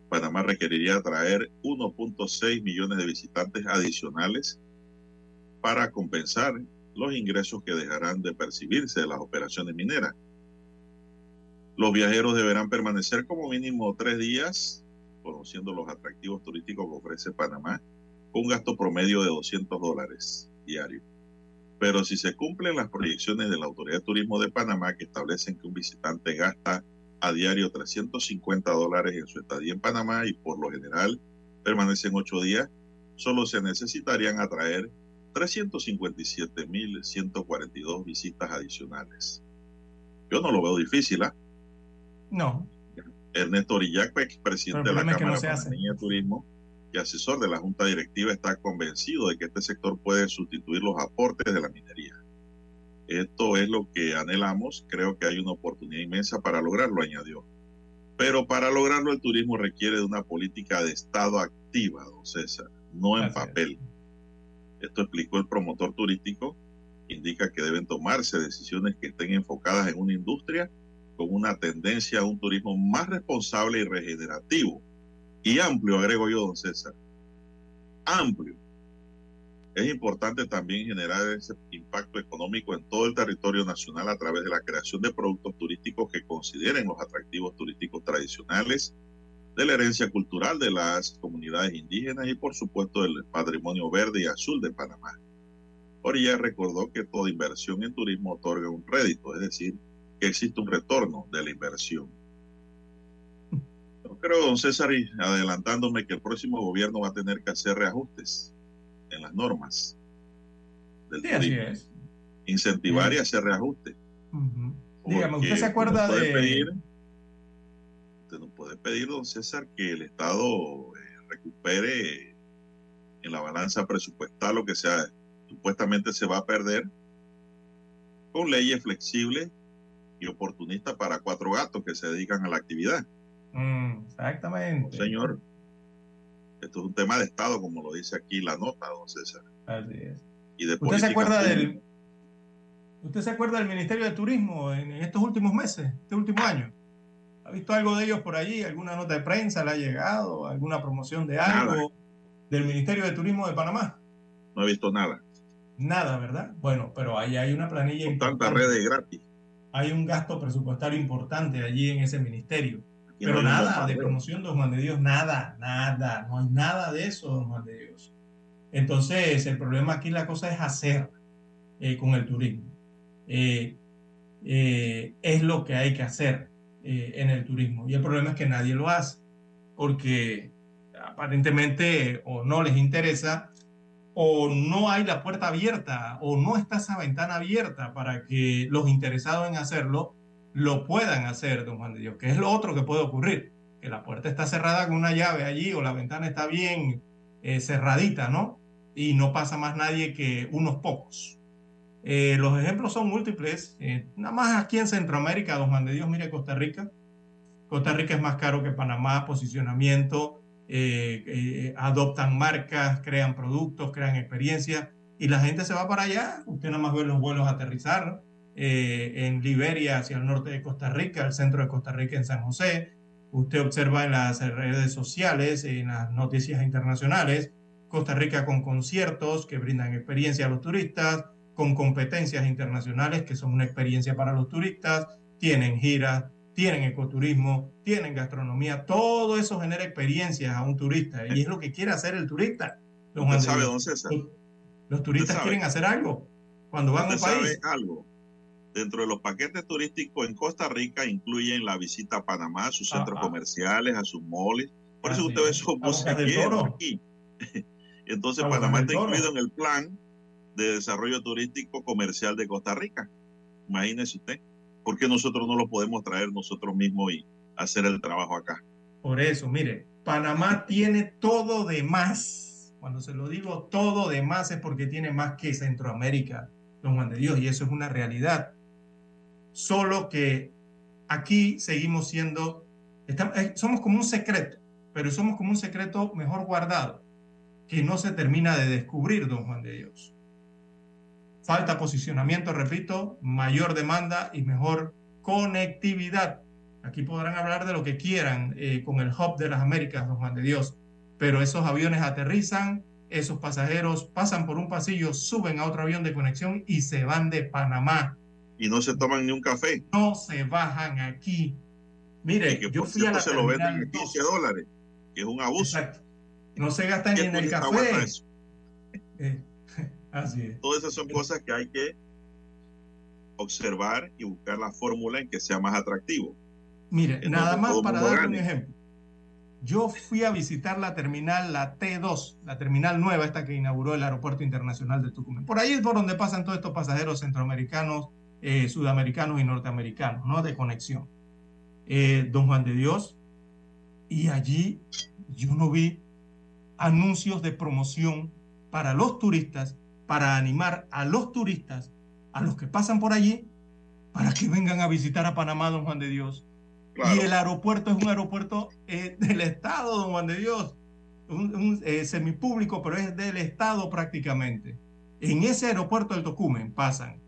Panamá requeriría atraer 1.6 millones de visitantes adicionales para compensar los ingresos que dejarán de percibirse de las operaciones mineras. Los viajeros deberán permanecer como mínimo tres días, conociendo los atractivos turísticos que ofrece Panamá, con un gasto promedio de 200 dólares diario. Pero si se cumplen las proyecciones de la Autoridad de Turismo de Panamá que establecen que un visitante gasta a diario 350 dólares en su estadía en Panamá y por lo general permanecen ocho días, solo se necesitarían atraer 357.142 visitas adicionales. Yo no lo veo difícil, ¿ah? No. Ernesto Orillac, presidente de la Cámara no de Turismo y asesor de la Junta Directiva, está convencido de que este sector puede sustituir los aportes de la minería. Esto es lo que anhelamos. Creo que hay una oportunidad inmensa para lograrlo, añadió. Pero para lograrlo el turismo requiere de una política de Estado activa, don César, no en papel. Esto explicó el promotor turístico. Indica que deben tomarse decisiones que estén enfocadas en una industria con una tendencia a un turismo más responsable y regenerativo. Y amplio, agrego yo, don César. Amplio. Es importante también generar ese impacto económico en todo el territorio nacional a través de la creación de productos turísticos que consideren los atractivos turísticos tradicionales, de la herencia cultural de las comunidades indígenas y por supuesto del patrimonio verde y azul de Panamá. Orilla recordó que toda inversión en turismo otorga un rédito, es decir, que existe un retorno de la inversión. Yo creo, don César, y adelantándome que el próximo gobierno va a tener que hacer reajustes en las normas del Sí, así es. incentivar y hacer reajustes. Dígame, ¿usted se acuerda de...? pedir- usted no puede pedir, don César, que el Estado eh, recupere en la balanza presupuestal lo que sea, supuestamente se va a perder con leyes flexibles y oportunistas para cuatro gatos que se dedican a la actividad. Mm, exactamente. Señor, esto es un tema de Estado, como lo dice aquí la nota, don César. Así es. Y de ¿Usted se acuerda pública. del... ¿Usted se acuerda del Ministerio de Turismo en, estos últimos meses, este último año? ¿Ha visto algo de ellos por allí? ¿Alguna nota de prensa le ha llegado? ¿Alguna promoción de algo Nada. del Ministerio de Turismo de Panamá? No he visto nada. Nada, ¿verdad? Bueno, pero ahí hay una planilla Con tantas importante. redes gratis. Hay un gasto presupuestario importante allí en ese ministerio. Pero nada de promoción, don Juan de Dios, nada, nada, no hay nada de eso, don Juan de Dios. Entonces, el problema aquí, la cosa es hacer eh, con el turismo. Eh, eh, es lo que hay que hacer en el turismo. Y el problema es que nadie lo hace, porque aparentemente o no les interesa, o no hay la puerta abierta, o no está esa ventana abierta para que los interesados en hacerlo lo puedan hacer, don Juan de Dios, que es lo otro que puede ocurrir, que la puerta está cerrada con una llave allí o la ventana está bien eh, cerradita, ¿no? Y no pasa más nadie que unos pocos. Eh, los ejemplos son múltiples. Eh, nada más aquí en Centroamérica, don Juan de Dios, mire Costa Rica. Costa Rica es más caro que Panamá, posicionamiento, adoptan marcas, crean productos, crean experiencias y la gente se va para allá. Usted nada más ve los vuelos aterrizar eh, en Liberia hacia el norte de Costa Rica, el centro de Costa Rica en San José. Usted observa en las redes sociales, en las noticias internacionales, Costa Rica con conciertos que brindan experiencia a los turistas, con competencias internacionales que son una experiencia para los turistas, tienen giras, tienen ecoturismo, tienen gastronomía, todo eso genera experiencias a un turista y es lo que quiere hacer el turista. Don sabe, don César. Los, los turistas quieren hacer algo cuando van a un Usted sabe país. algo. Dentro de los paquetes turísticos en Costa Rica incluyen la visita a Panamá, a sus centros Ah, ah. comerciales, a sus malls. Por eso Así usted ve es. esos Toro. aquí. *laughs* Entonces Panamá está incluido en el plan de desarrollo turístico comercial de Costa Rica. Imagínese usted. ¿Por qué nosotros no lo podemos traer nosotros mismos y hacer el trabajo acá? Por eso, mire, Panamá tiene todo de más. Cuando se lo digo todo de más es porque tiene más que Centroamérica, don Juan de Dios, y eso es una realidad. Solo que aquí seguimos siendo, estamos- eh, somos como un secreto, pero somos como un secreto mejor guardado, que no se termina de descubrir, don Juan de Dios. Falta posicionamiento, repito, mayor demanda y mejor conectividad. Aquí podrán hablar de lo que quieran eh, con el hub de las Américas, don Juan de Dios, pero esos aviones aterrizan, esos pasajeros pasan por un pasillo, suben a otro avión de conexión y se van de Panamá. Y no se toman ni un café. No se bajan aquí. Mire, Y que yo fui a la se lo venden en 15 2. dólares, que es un abuso. Exacto. No se gasta ni ¿Qué en el café. eso? *laughs* Eh, así es. Todas esas son cosas que hay que observar y buscar la fórmula en que sea más atractivo. Mire, nada más para darle un ejemplo. Yo fui a visitar la terminal, la T2, la terminal nueva, esta que inauguró el Aeropuerto Internacional de Tucumán. Por ahí es por donde pasan todos estos pasajeros centroamericanos, eh, sudamericanos y norteamericanos, ¿no? De conexión. Eh, Don Juan de Dios, y allí yo no vi anuncios de promoción para los turistas, para animar a los turistas, a los que pasan por allí, para que vengan a visitar a Panamá, Don Juan de Dios. Claro. Y el aeropuerto es un aeropuerto eh, *laughs* del Estado, don Juan de Dios, un, un, eh, semipúblico, pero es del Estado prácticamente. En ese aeropuerto del Tocumen pasan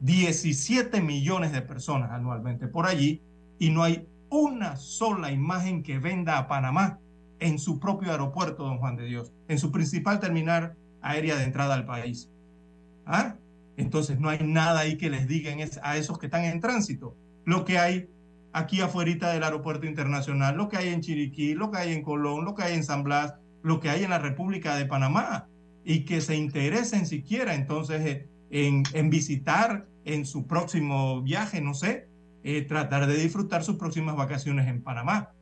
17 millones de personas anualmente por allí y no hay una sola imagen que venda a Panamá en su propio aeropuerto, don Juan de Dios, en su principal terminal aérea de entrada al país. ¿Ah? Entonces no hay nada ahí que les digan a esos que están en tránsito. Lo que hay aquí afuera del aeropuerto internacional, lo que hay en Chiriquí, lo que hay en Colón, lo que hay en San Blas, lo que hay en la República de Panamá, y que se interesen siquiera entonces eh, en, visitar en su próximo viaje, no sé, eh, tratar de disfrutar sus próximas vacaciones en Panamá.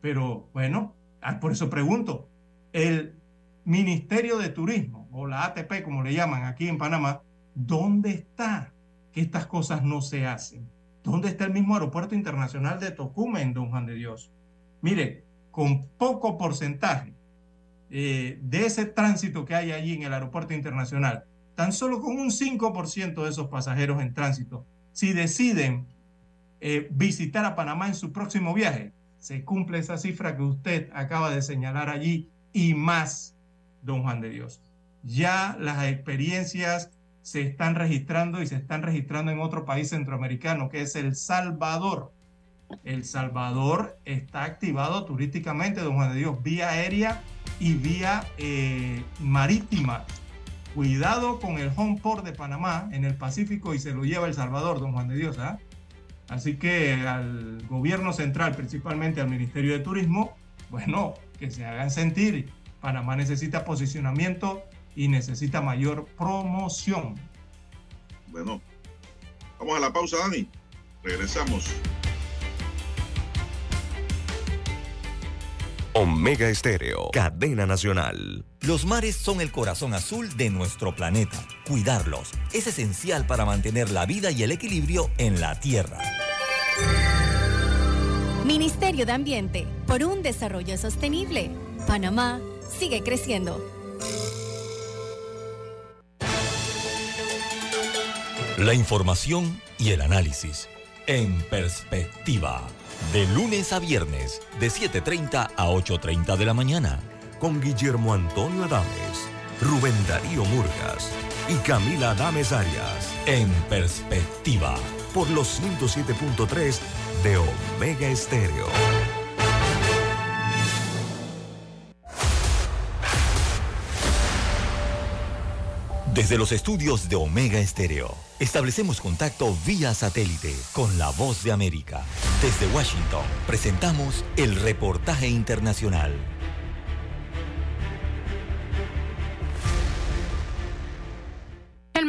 Pero bueno, ah, por eso pregunto, el Ministerio de Turismo, o la ATP como le llaman aquí en Panamá, ¿dónde está que estas cosas no se hacen? ¿Dónde está el mismo aeropuerto internacional de Tocumen, don Juan de Dios? Mire, con poco porcentaje eh, de ese tránsito que hay allí en el aeropuerto internacional, tan solo con un 5% de esos pasajeros en tránsito, si deciden eh, visitar a Panamá en su próximo viaje, se cumple esa cifra que usted acaba de señalar allí y más, don Juan de Dios. Ya las experiencias se están registrando y se están registrando en otro país centroamericano, que es El Salvador. El Salvador está activado turísticamente, don Juan de Dios, vía aérea y vía eh, marítima. Cuidado con el home port de Panamá en el Pacífico y se lo lleva El Salvador, don Juan de Dios. ¿ah? Así que al gobierno central, principalmente al Ministerio de Turismo, bueno, que se hagan sentir. Panamá necesita posicionamiento y necesita mayor promoción. Bueno, vamos a la pausa, Dani. Regresamos. Omega Estéreo, cadena nacional. Los mares son el corazón azul de nuestro planeta. Cuidarlos es esencial para mantener la vida y el equilibrio en la Tierra. Ministerio de Ambiente, por un desarrollo sostenible. Panamá sigue creciendo. La información y el análisis en perspectiva. De lunes a viernes, de 7.30 a 8.30 de la mañana. Con Guillermo Antonio Adames, Rubén Darío Murgas y Camila Adames Arias. En perspectiva. Por los 107.3 de Omega Estéreo. Desde los estudios de Omega Estéreo, establecemos contacto vía satélite con la voz de América. Desde Washington, presentamos el reportaje internacional.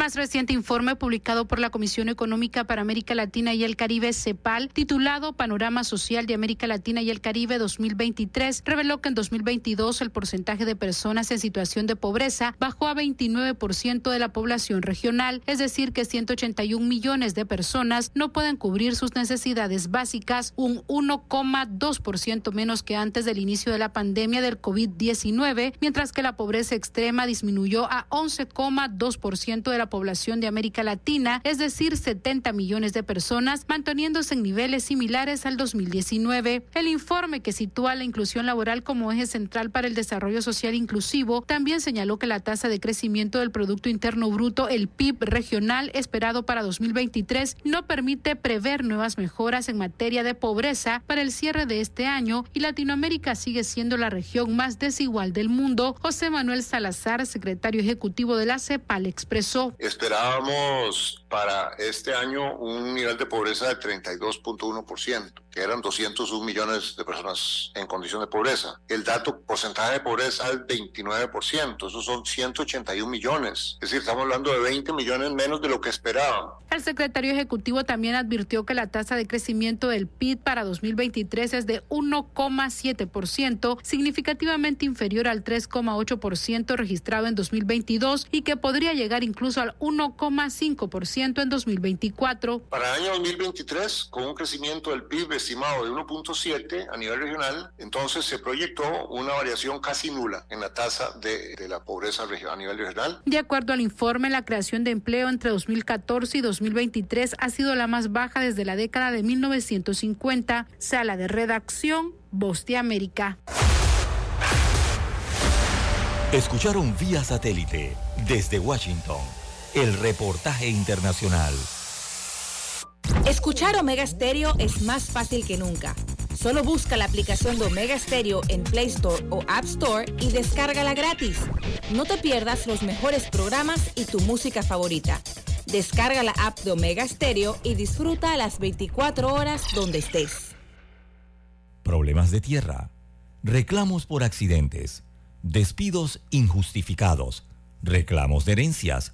Más reciente informe publicado por la Comisión Económica para América Latina y el Caribe, CEPAL, titulado Panorama Social de América Latina y el Caribe 2023, reveló que en 2022 el porcentaje de personas en situación de pobreza bajó a 29% de la población regional, es decir, que 181 millones de personas no pueden cubrir sus necesidades básicas, un 1,2% menos que antes del inicio de la pandemia del COVID-19, mientras que la pobreza extrema disminuyó a 11,2% de la población de América Latina, es decir, 70 millones de personas, manteniéndose en niveles similares al 2019. El informe que sitúa la inclusión laboral como eje central para el desarrollo social inclusivo también señaló que la tasa de crecimiento del Producto Interno Bruto, el PIB regional esperado para 2023, no permite prever nuevas mejoras en materia de pobreza para el cierre de este año y Latinoamérica sigue siendo la región más desigual del mundo. José Manuel Salazar, secretario ejecutivo de la CEPAL, expresó. Esperábamos para este año un nivel de pobreza de 32.1%, que eran 201 millones de personas en condición de pobreza. El dato porcentaje de pobreza es 29%, esos son 181 millones. Es decir, estamos hablando de 20 millones menos de lo que esperaban. El secretario ejecutivo también advirtió que la tasa de crecimiento del PIB para 2023 es de 1,7%, significativamente inferior al 3,8% registrado en 2022 y que podría llegar incluso al 1,5% en 2024. Para el año 2023, con un crecimiento del PIB estimado de 1.7 a nivel regional, entonces se proyectó una variación casi nula en la tasa de, de la pobreza a nivel regional. De acuerdo al informe, la creación de empleo entre 2014 y 2023 ha sido la más baja desde la década de 1950. Sala de redacción, Voz de América. Escucharon vía satélite desde Washington el reportaje internacional. Escuchar Omega Stereo es más fácil que nunca. Solo busca la aplicación de Omega Stereo en Play Store o App Store y descárgala gratis. No te pierdas los mejores programas y tu música favorita. Descarga la app de Omega Stereo y disfruta las 24 horas donde estés. Problemas de tierra, reclamos por accidentes, despidos injustificados, reclamos de herencias,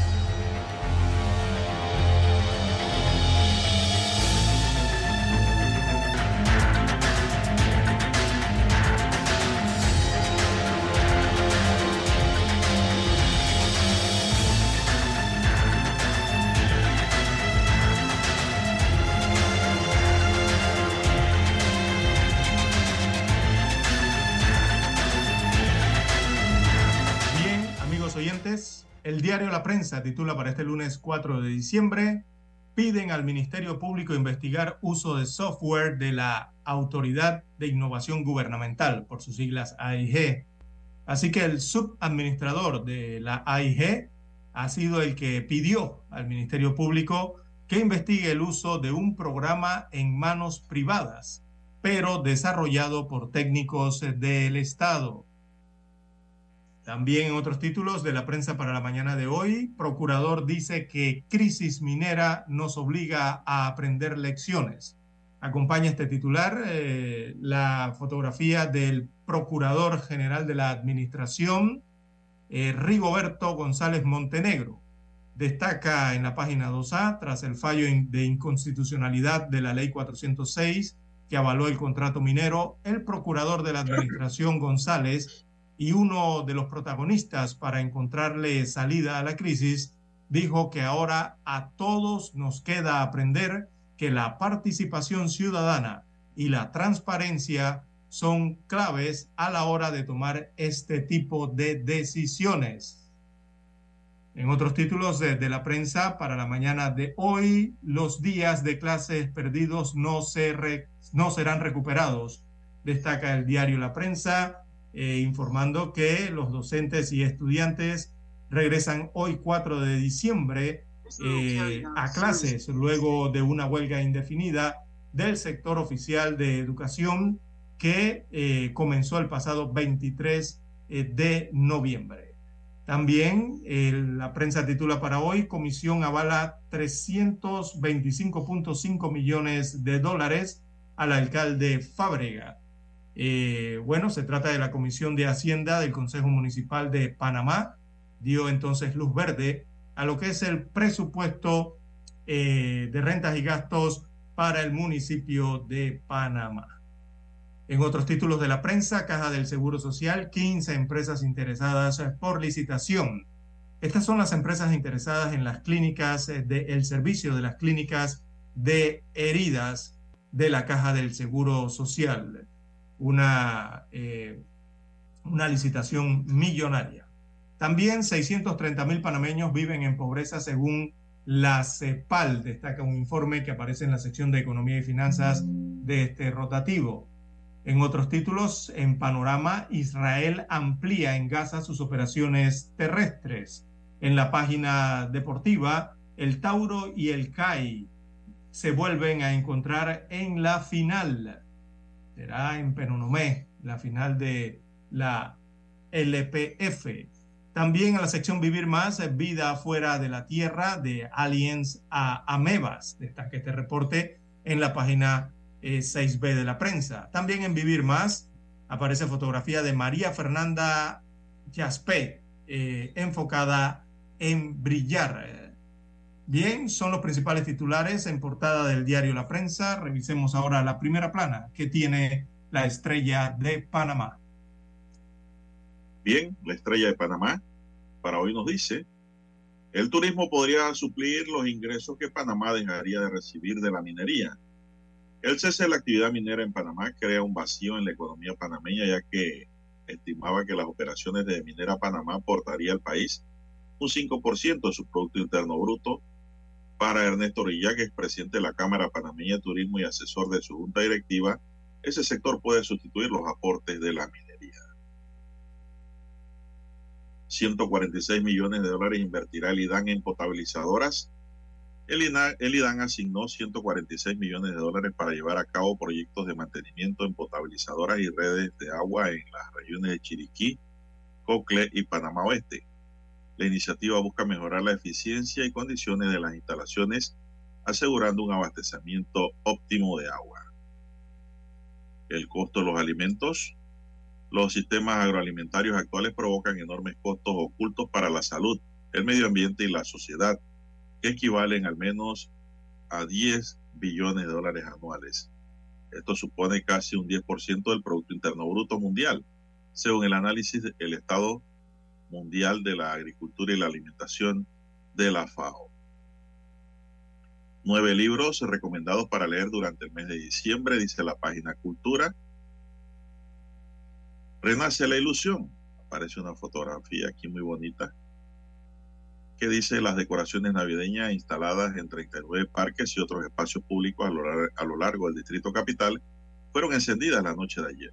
Prensa titula para este lunes 4 de diciembre, piden al Ministerio Público investigar uso de software de la Autoridad de Innovación Gubernamental, por sus siglas AIG. Así que el subadministrador de la AIG ha sido el que pidió al Ministerio Público que investigue el uso de un programa en manos privadas, pero desarrollado por técnicos del Estado. También en otros títulos de la prensa para la mañana de hoy, procurador dice que crisis minera nos obliga a aprender lecciones. Acompaña este titular eh, la fotografía del procurador general de la administración, eh, Rigoberto González Montenegro. Destaca en la página 2A, tras el fallo de inconstitucionalidad de la ley 406 que avaló el contrato minero, el procurador de la administración González y uno de los protagonistas para encontrarle salida a la crisis, dijo que ahora a todos nos queda aprender que la participación ciudadana y la transparencia son claves a la hora de tomar este tipo de decisiones. En otros títulos de, la prensa para la mañana de hoy, los días de clases perdidos no, se no serán recuperados, destaca el diario La Prensa, eh, informando que los docentes y estudiantes regresan hoy 4 de diciembre eh, a clases luego de una huelga indefinida del sector oficial de educación que eh, comenzó el pasado 23 eh, de noviembre. También la prensa titula para hoy, Comisión avala 325.5 millones de dólares al alcalde Fábrega. Eh, bueno, se trata de la Comisión de Hacienda del Consejo Municipal de Panamá. Dio entonces luz verde a lo que es el presupuesto eh, de rentas y gastos para el municipio de Panamá. En otros títulos de la prensa, Caja del Seguro Social, 15 empresas interesadas por licitación. Estas son las empresas interesadas en las clínicas, del servicio de las clínicas de heridas de la Caja del Seguro Social. Una, eh, una licitación millonaria. También 630 mil panameños viven en pobreza según la CEPAL, destaca un informe que aparece en la sección de Economía y Finanzas de este rotativo. En otros títulos, en panorama, Israel amplía en Gaza sus operaciones terrestres. En la página deportiva, el Tauro y el CAI se vuelven a encontrar en la final. Será en Penonomé, la final de la LPF. También en la sección Vivir Más, Vida Fuera de la Tierra, de Aliens a Amebas. Destaca este reporte en la página 6B de la prensa. También en Vivir Más aparece fotografía de María Fernanda Yaspé, eh, enfocada en brillar. Bien, son los principales titulares en portada del diario La Prensa. Revisemos ahora la primera plana que tiene la estrella de Panamá. Bien, la estrella de Panamá para hoy nos dice, el turismo podría suplir los ingresos que Panamá dejaría de recibir de la minería. El cese de la actividad minera en Panamá crea un vacío en la economía panameña, ya que estimaba que las operaciones de Minera Panamá aportaría al país un 5% de su Producto Interno Bruto. Para Ernesto Rilla, que es presidente de la Cámara Panameña de Turismo y asesor de su junta directiva, ese sector puede sustituir los aportes de la minería. 146 millones de dólares invertirá el IDAN en potabilizadoras el, INA, el, IDAN asignó 146 millones de dólares para llevar a cabo proyectos de mantenimiento en potabilizadoras y redes de agua en las regiones de Chiriquí, Cocle y Panamá Oeste. La iniciativa busca mejorar la eficiencia y condiciones de las instalaciones, asegurando un abastecimiento óptimo de agua. El costo de los alimentos. Los sistemas agroalimentarios actuales provocan enormes costos ocultos para la salud, el medio ambiente y la sociedad que equivalen al menos a 10 billones de dólares anuales. Esto supone casi un 10% del Producto Interno Bruto Mundial, según el análisis del Estado Mundial de la Agricultura y la Alimentación de la FAO. Nueve libros recomendados para leer durante el mes de diciembre, dice la página Cultura. Renace la ilusión. Aparece una fotografía aquí muy bonita que dice las decoraciones navideñas instaladas en 39 parques y otros espacios públicos a lo, a lo, largo del Distrito Capital fueron encendidas la noche de ayer.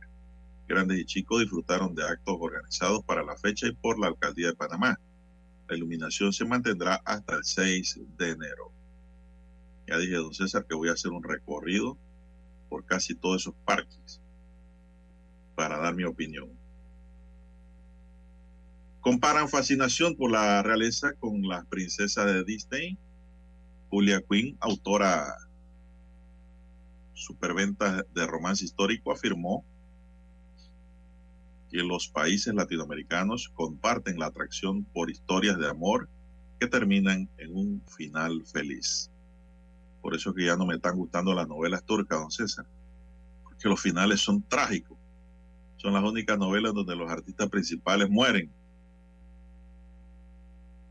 Grandes y chicos disfrutaron de actos organizados para la fecha y por la Alcaldía de Panamá. La iluminación se mantendrá hasta el 6 de enero. Ya dije, don César, que voy a hacer un recorrido por casi todos esos parques para dar mi opinión. Comparan fascinación por la realeza con las princesas de Disney. Julia Quinn, autora superventa de romance histórico, afirmó que los países latinoamericanos comparten la atracción por historias de amor que terminan en un final feliz. Por eso que ya no me están gustando las novelas turcas, don César, porque los finales son trágicos. Son las únicas novelas donde los artistas principales mueren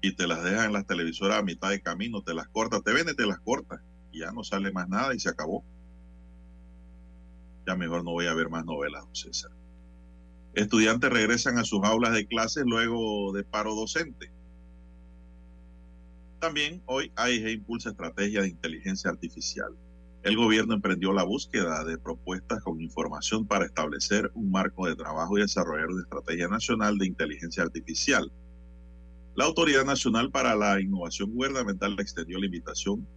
y te las dejan en las televisoras a mitad de camino, te las cortas, te venden, te las cortas y ya no sale más nada y se acabó. Ya mejor no voy a ver más novelas, don César. Estudiantes regresan a sus aulas de clases luego de paro docente. También hoy AIG impulsa estrategia de inteligencia artificial. El gobierno emprendió la búsqueda de propuestas con información para establecer un marco de trabajo y desarrollar una estrategia nacional de inteligencia artificial. La Autoridad Nacional para la Innovación Gubernamental extendió la invitación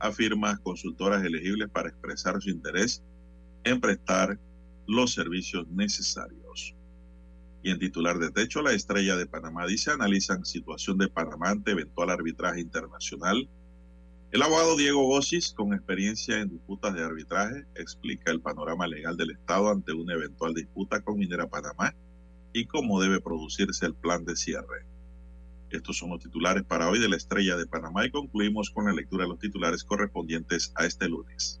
a firmas consultoras elegibles para expresar su interés en prestar los servicios necesarios. Y en titular de techo, la estrella de Panamá dice, analizan situación de Panamá ante eventual arbitraje internacional. El abogado Diego Gossis, con experiencia en disputas de arbitraje, explica el panorama legal del Estado ante una eventual disputa con Minera Panamá y cómo debe producirse el plan de cierre. Estos son los titulares para hoy de la estrella de Panamá y concluimos con la lectura de los titulares correspondientes a este lunes.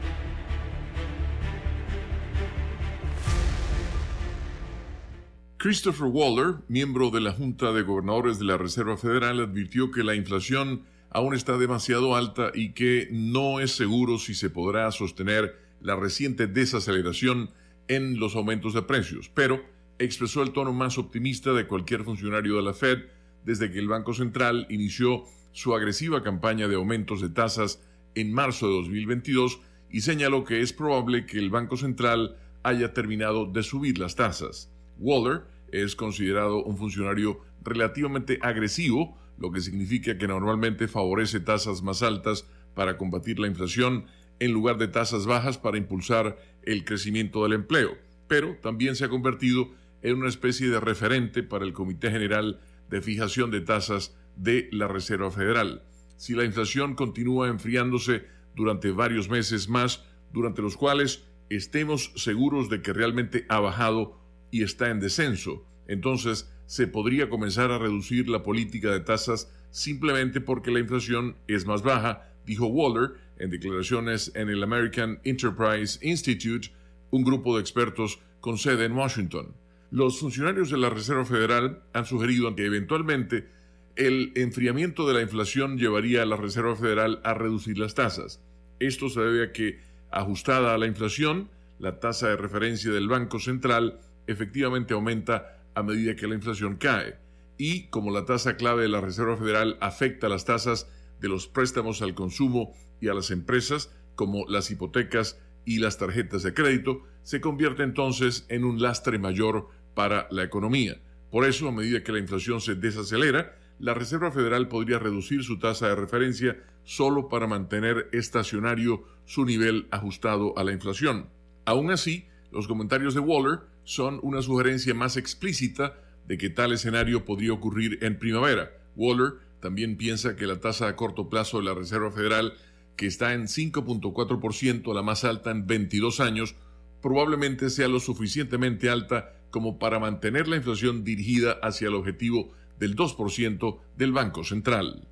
Christopher Waller, miembro de la Junta de Gobernadores de la Reserva Federal, advirtió que la inflación aún está demasiado alta y que no es seguro si se podrá sostener la reciente desaceleración en los aumentos de precios, pero expresó el tono más optimista de cualquier funcionario de la Fed desde que el Banco Central inició su agresiva campaña de aumentos de tasas en marzo de 2022 y señaló que es probable que el Banco Central haya terminado de subir las tasas. Waller es considerado un funcionario relativamente agresivo, lo que significa que normalmente favorece tasas más altas para combatir la inflación en lugar de tasas bajas para impulsar el crecimiento del empleo, pero también se ha convertido en una especie de referente para el Comité General de Fijación de Tasas de la Reserva Federal. Si la inflación continúa enfriándose durante varios meses más, durante los cuales estemos seguros de que realmente ha bajado y está en descenso. Entonces, se podría comenzar a reducir la política de tasas simplemente porque la inflación es más baja, dijo Waller en declaraciones en el American Enterprise Institute, un grupo de expertos con sede en Washington. Los funcionarios de la Reserva Federal han sugerido que eventualmente el enfriamiento de la inflación llevaría a la Reserva Federal a reducir las tasas. Esto se debe a que, ajustada a la inflación, la tasa de referencia del Banco Central efectivamente aumenta a medida que la inflación cae. Y como la tasa clave de la Reserva Federal afecta las tasas de los préstamos al consumo y a las empresas, como las hipotecas y las tarjetas de crédito, se convierte entonces en un lastre mayor para la economía. Por eso, a medida que la inflación se desacelera, la Reserva Federal podría reducir su tasa de referencia solo para mantener estacionario su nivel ajustado a la inflación. Aún así, los comentarios de Waller son una sugerencia más explícita de que tal escenario podría ocurrir en primavera. Waller también piensa que la tasa a corto plazo de la Reserva Federal, que está en 5.4%, la más alta en 22 años, probablemente sea lo suficientemente alta como para mantener la inflación dirigida hacia el objetivo del 2% del Banco Central.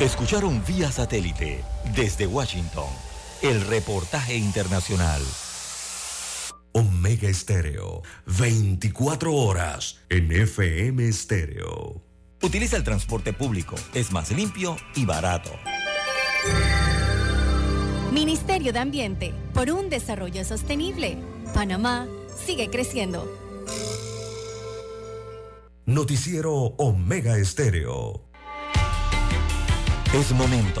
Escucharon vía satélite desde Washington el reportaje internacional. Omega Estéreo, 24 horas en FM Estéreo. Utiliza el transporte público, es más limpio y barato. Ministerio de Ambiente, por un desarrollo sostenible. Panamá sigue creciendo. Noticiero Omega Estéreo. Es momento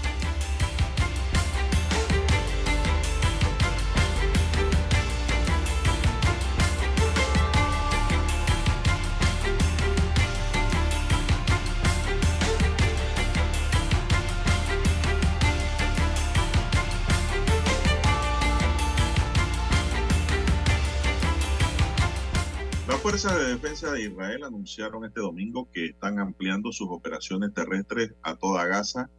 Fuerzas de defensa de Israel anunciaron este domingo que están ampliando sus operaciones terrestres a toda Gaza.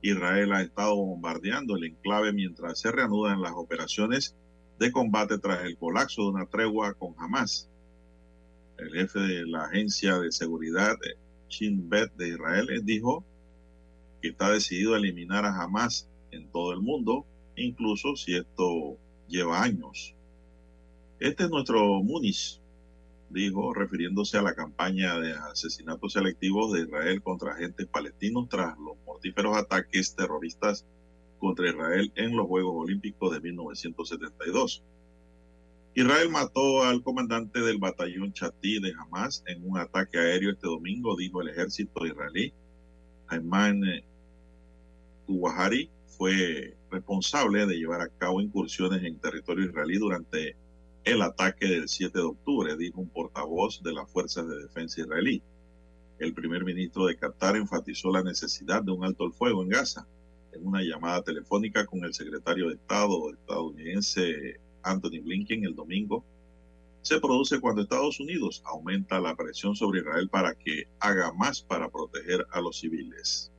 Israel ha estado bombardeando el enclave mientras se reanudan las operaciones de combate tras el colapso de una tregua con Hamas. El jefe de la agencia de seguridad Shin Bet de Israel dijo que está decidido a eliminar a Hamas en todo el mundo, incluso si esto lleva años. Este es nuestro Muniz, dijo, refiriéndose a la campaña de asesinatos selectivos de Israel contra agentes palestinos tras los mortíferos ataques terroristas contra Israel en los Juegos Olímpicos de 1972. Israel mató al comandante del batallón Chatí de Hamas en un ataque aéreo este domingo, dijo el ejército israelí. Ayman Tuwahari fue responsable de llevar a cabo incursiones en territorio israelí durante el ataque del 7 de octubre, dijo un portavoz de las Fuerzas de Defensa israelí. El primer ministro de Qatar enfatizó la necesidad de un alto el fuego en Gaza en una llamada telefónica con el secretario de Estado estadounidense Anthony Blinken el domingo. Se produce cuando Estados Unidos aumenta la presión sobre Israel para que haga más para proteger a los civiles.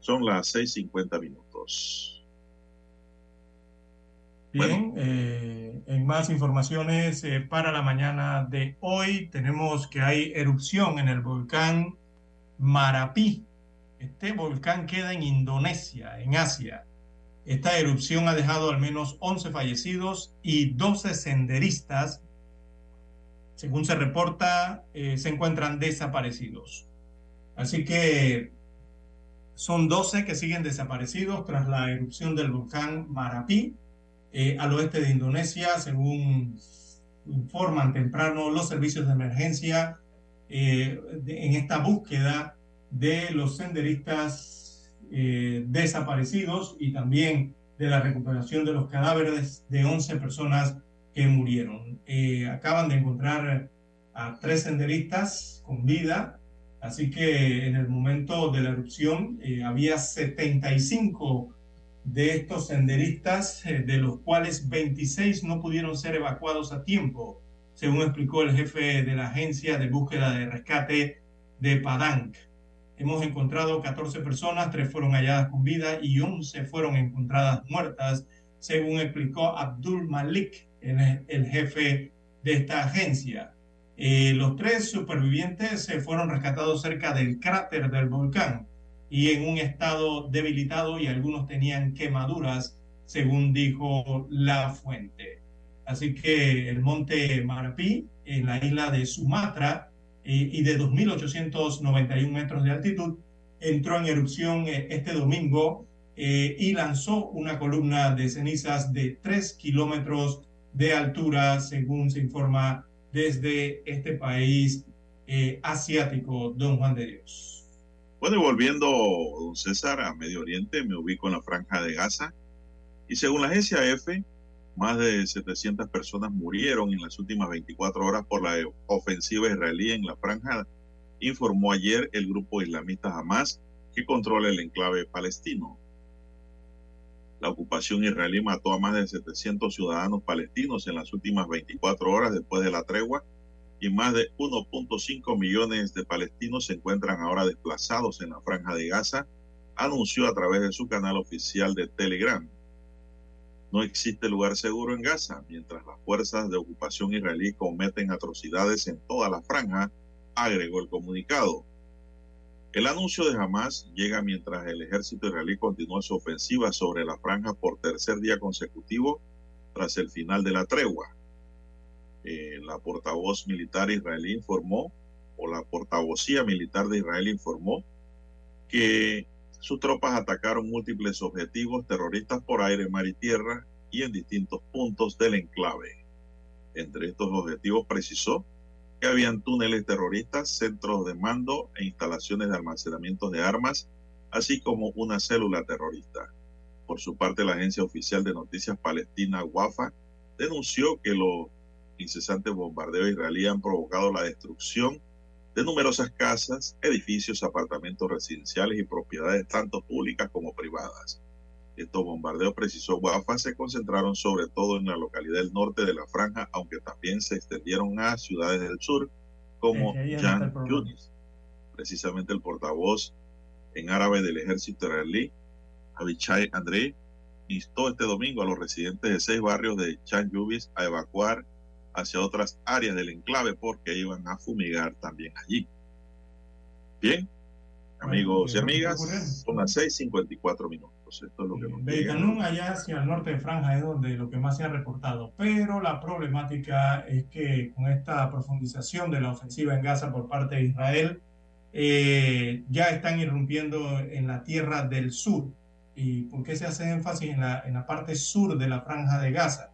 Son las 6.50 minutos. Bien, eh, en más informaciones eh, para la mañana de hoy tenemos que hay erupción en el volcán Marapi. Este volcán queda en Indonesia, en Asia. Esta erupción ha dejado al menos 11 fallecidos y 12 senderistas, según se reporta, eh, se encuentran desaparecidos. Así que son 12 que siguen desaparecidos tras la erupción del volcán Marapi eh, al oeste de Indonesia, según informan temprano los servicios de emergencia eh, en esta búsqueda de los senderistas eh, desaparecidos y también de la recuperación de los cadáveres de 11 personas que murieron. acaban de encontrar a tres senderistas con vida, así que en el momento de la erupción había 75 de estos senderistas, eh, de los cuales 26 no pudieron ser evacuados a tiempo, según explicó el jefe de la agencia de búsqueda de rescate de Padang. Hemos encontrado 14 personas, 3 fueron halladas con vida y 11 fueron encontradas muertas, según explicó Abdul Malik, el jefe de esta agencia. Eh, los tres supervivientes se fueron rescatados cerca del cráter del volcán y en un estado debilitado y algunos tenían quemaduras, según dijo la fuente. Así que el monte Marapi, en la isla de Sumatra eh, y de 2.891 metros de altitud, entró en erupción eh, este domingo eh, y lanzó una columna de cenizas de 3 kilómetros de altura, según se informa desde este país asiático, don Juan de Dios. Bueno, y volviendo, don César, a Medio Oriente, me ubico en la franja de Gaza. Y según la agencia EFE, más de 700 personas murieron en las últimas 24 horas por la ofensiva israelí en la franja, informó ayer el grupo islamista Hamas, que controla el enclave palestino. La ocupación israelí mató a más de 700 ciudadanos palestinos en las últimas 24 horas después de la tregua y más de 1.5 millones de palestinos se encuentran ahora desplazados en la franja de Gaza, anunció a través de su canal oficial de Telegram. No existe lugar seguro en Gaza, mientras las fuerzas de ocupación israelí cometen atrocidades en toda la franja, agregó el comunicado. El anuncio de Hamas llega mientras el ejército israelí continúa su ofensiva sobre la franja por tercer día consecutivo tras el final de la tregua. Eh, la portavoz militar israelí informó, o la portavocía militar de Israel informó, que sus tropas atacaron múltiples objetivos terroristas por aire, mar y tierra y en distintos puntos del enclave. Entre estos objetivos precisó que habían túneles terroristas, centros de mando e instalaciones de almacenamiento de armas, así como una célula terrorista. Por su parte, la agencia oficial de noticias palestina WAFA denunció que los incesantes bombardeos israelíes han provocado la destrucción de numerosas casas, edificios, apartamentos residenciales y propiedades tanto públicas como privadas. Estos bombardeos, precisó Wafa, se concentraron sobre todo en la localidad del norte de la franja, aunque también se extendieron a ciudades del sur como Jan Yunis. Precisamente el portavoz en árabe del ejército israelí, Abichai Andrei, instó este domingo a los residentes de seis barrios de Chan Yubis a evacuar hacia otras áreas del enclave porque iban a fumigar también allí. Bien, amigos y amigas, son las 6:54 minutos. Esto es lo que nos allá hacia el norte de Franja, es donde lo que más se ha reportado. Pero la problemática es que con esta profundización de la ofensiva en Gaza por parte de Israel, eh, ya están irrumpiendo en la tierra del sur. ¿Y por qué se hace énfasis en la, en la parte sur de la Franja de Gaza?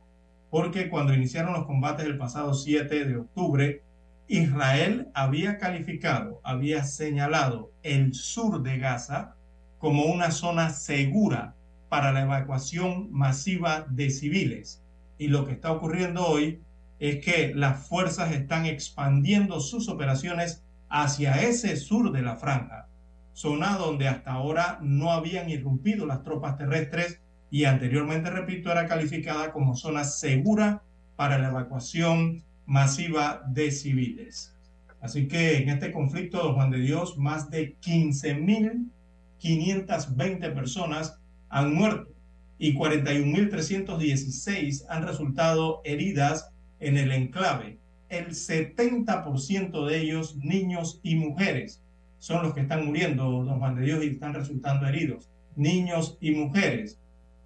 Porque cuando iniciaron los combates el pasado 7 de octubre, Israel había calificado, había señalado el sur de Gaza como una zona segura para la evacuación masiva de civiles. Y lo que está ocurriendo hoy es que las fuerzas están expandiendo sus operaciones hacia ese sur de la franja, zona donde hasta ahora no habían irrumpido las tropas terrestres y anteriormente, repito, era calificada como zona segura para la evacuación masiva de civiles. Así que en este conflicto, don Juan de Dios, más de 15.520 personas han muerto y 41.316 han resultado heridas en el enclave. El 70% de ellos, niños y mujeres, son los que están muriendo, don Juan de Dios, y están resultando heridos. Niños y mujeres.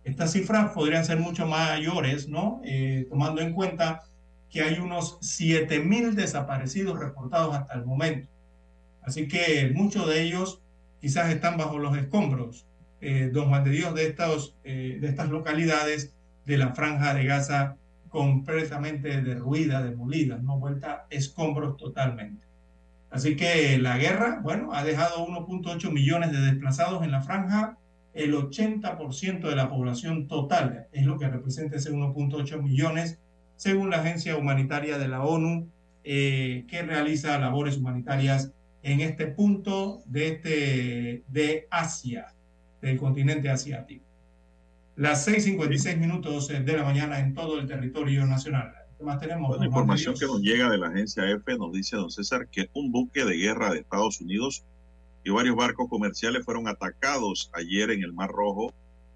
Estas cifras podrían ser mucho mayores, ¿no? Eh, tomando en cuenta que hay unos 7.000 desaparecidos reportados hasta el momento. Así que muchos de ellos quizás están bajo los escombros, eh, don Juan de Dios, de, eh, de estas localidades de la franja de Gaza completamente derruida, demolida, no vuelta escombros totalmente. Así que la guerra, bueno, ha dejado 1.8 millones de desplazados en la franja, el 80% de la población total es lo que representa ese 1.8 millones, según la Agencia Humanitaria de la ONU, eh, que realiza labores humanitarias en este punto de, este, de Asia, del continente asiático. Las 6.56 minutos de la mañana en todo el territorio nacional. ¿Qué más tenemos? La información que nos llega de la agencia EFE nos dice, don César, que un buque de guerra de Estados Unidos y varios barcos comerciales fueron atacados ayer en el Mar Rojo,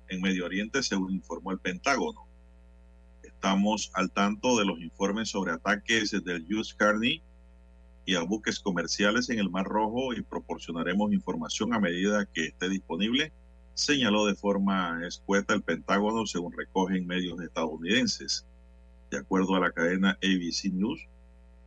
en Medio Oriente, según informó el Pentágono. Estamos al tanto de los informes sobre ataques del US Carney y a buques comerciales en el Mar Rojo y proporcionaremos información a medida que esté disponible, señaló de forma escueta el Pentágono, según recogen medios estadounidenses. De acuerdo a la cadena ABC News,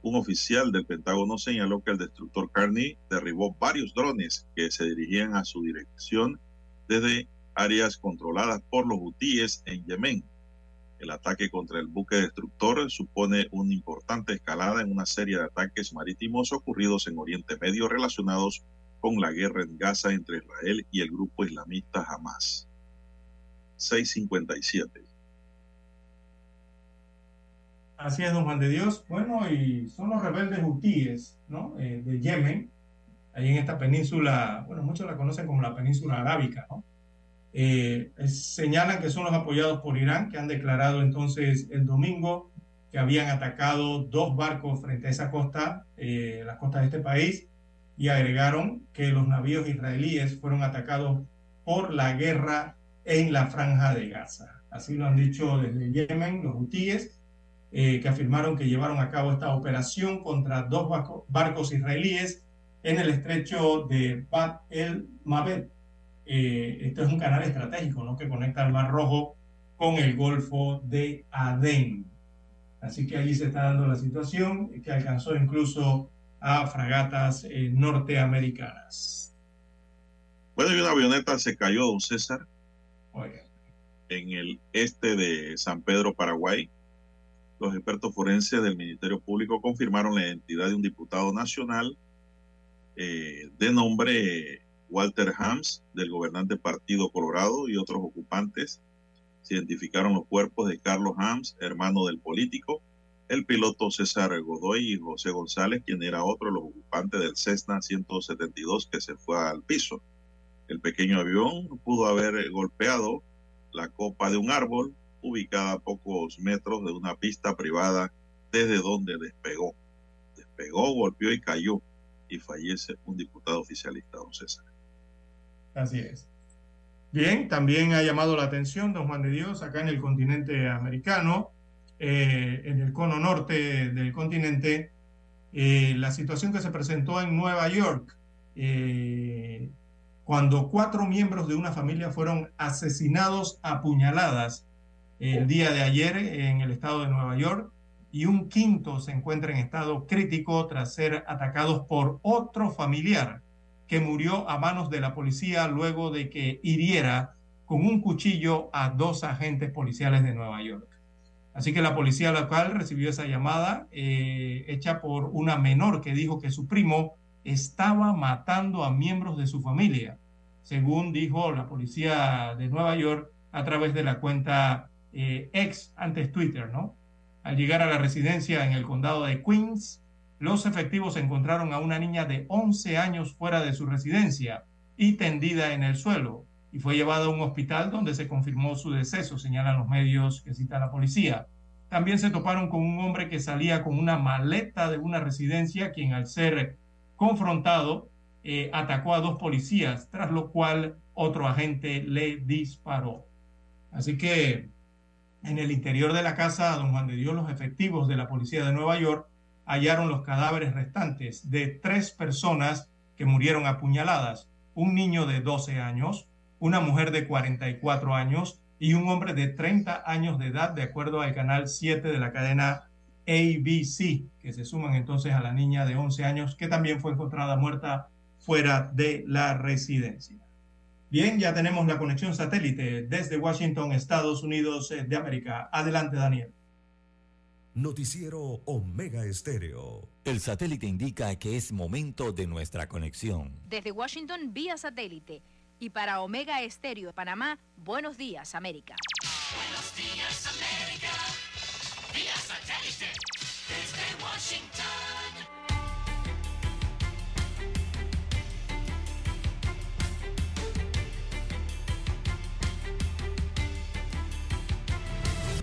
un oficial del Pentágono señaló que el destructor Carney derribó varios drones que se dirigían a su dirección desde áreas controladas por los hutíes en Yemen. El ataque contra el buque destructor supone una importante escalada en una serie de ataques marítimos ocurridos en Oriente Medio relacionados con la guerra en Gaza entre Israel y el grupo islamista Hamas. 657. Así es, don Juan de Dios. Bueno, y son los rebeldes hutíes, ¿no? Eh, de Yemen, ahí en esta península, bueno, muchos la conocen como la península arábica, ¿no? Eh, señalan que son los apoyados por Irán, que han declarado entonces el domingo que habían atacado dos barcos frente a esa costa, eh, las costas de este país, y agregaron que los navíos israelíes fueron atacados por la guerra en la franja de Gaza. Así lo han dicho desde Yemen los hutíes eh, que afirmaron que llevaron a cabo esta operación contra dos barcos israelíes en el estrecho de Bab el Mabed. Eh, esto es un canal estratégico ¿no? que conecta el Mar Rojo con el Golfo de Adén. Así que allí se está dando la situación que alcanzó incluso a fragatas eh, norteamericanas. Bueno, y una avioneta se cayó, don César, Oiga, en el este de San Pedro, Paraguay. Los expertos forenses del Ministerio Público confirmaron la identidad de un diputado nacional eh, de nombre Walter Hams, del gobernante Partido Colorado, y otros ocupantes. Se identificaron los cuerpos de Carlos Hams, hermano del político, el piloto César Godoy y José González, quien era otro de los ocupantes del Cessna 172 que se fue al piso. El pequeño avión pudo haber golpeado la copa de un árbol ubicada a pocos metros de una pista privada desde donde despegó. Despegó, golpeó y cayó y fallece un diputado oficialista, don César. así es. Bien, también ha llamado la atención, don Juan de Dios, acá en el continente americano, eh, en el cono norte del continente, eh, la situación que se presentó en Nueva York, eh, cuando cuatro miembros de una familia fueron asesinados a puñaladas el día de ayer en el estado de Nueva York y un quinto se encuentra en estado crítico tras ser atacados por otro familiar que murió a manos de la policía luego de que hiriera con un cuchillo a dos agentes policiales de Nueva York. Así que la policía local recibió esa llamada eh, hecha por una menor que dijo que su primo estaba matando a miembros de su familia, según dijo la policía de Nueva York a través de la cuenta eh, ex antes Twitter, ¿no? Al llegar a la residencia en el condado de Queens, los efectivos encontraron a una niña de 11 años fuera de su residencia y tendida en el suelo, y fue llevada a un hospital donde se confirmó su deceso, señalan los medios que cita la policía. También se toparon con un hombre que salía con una maleta de una residencia, quien al ser confrontado eh, atacó a dos policías, tras lo cual otro agente le disparó. Así que en el interior de la casa, don Juan de Dios, los efectivos de la policía de Nueva York hallaron los cadáveres restantes de tres personas que murieron apuñaladas, un niño de 12 años, una mujer de 44 años y un hombre de 30 años de edad, de acuerdo al canal 7 de la cadena ABC, que se suman entonces a la niña de 11 años, que también fue encontrada muerta fuera de la residencia. Bien, ya tenemos la conexión satélite desde Washington, Estados Unidos de América. Adelante, Daniel. Noticiero Omega Estéreo. El satélite indica que es momento de nuestra conexión. Desde Washington vía satélite y para Omega Estéreo de Panamá, buenos días, América. Buenos días, América. Vía satélite. Desde Washington.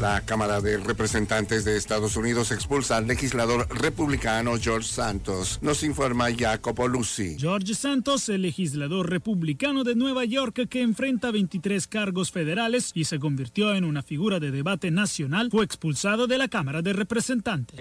La Cámara de Representantes de Estados Unidos expulsa al legislador republicano George Santos. Nos informa Jacopo Lucy. George Santos, el legislador republicano de Nueva York que enfrenta 23 cargos federales y se convirtió en una figura de debate nacional, fue expulsado de la Cámara de Representantes.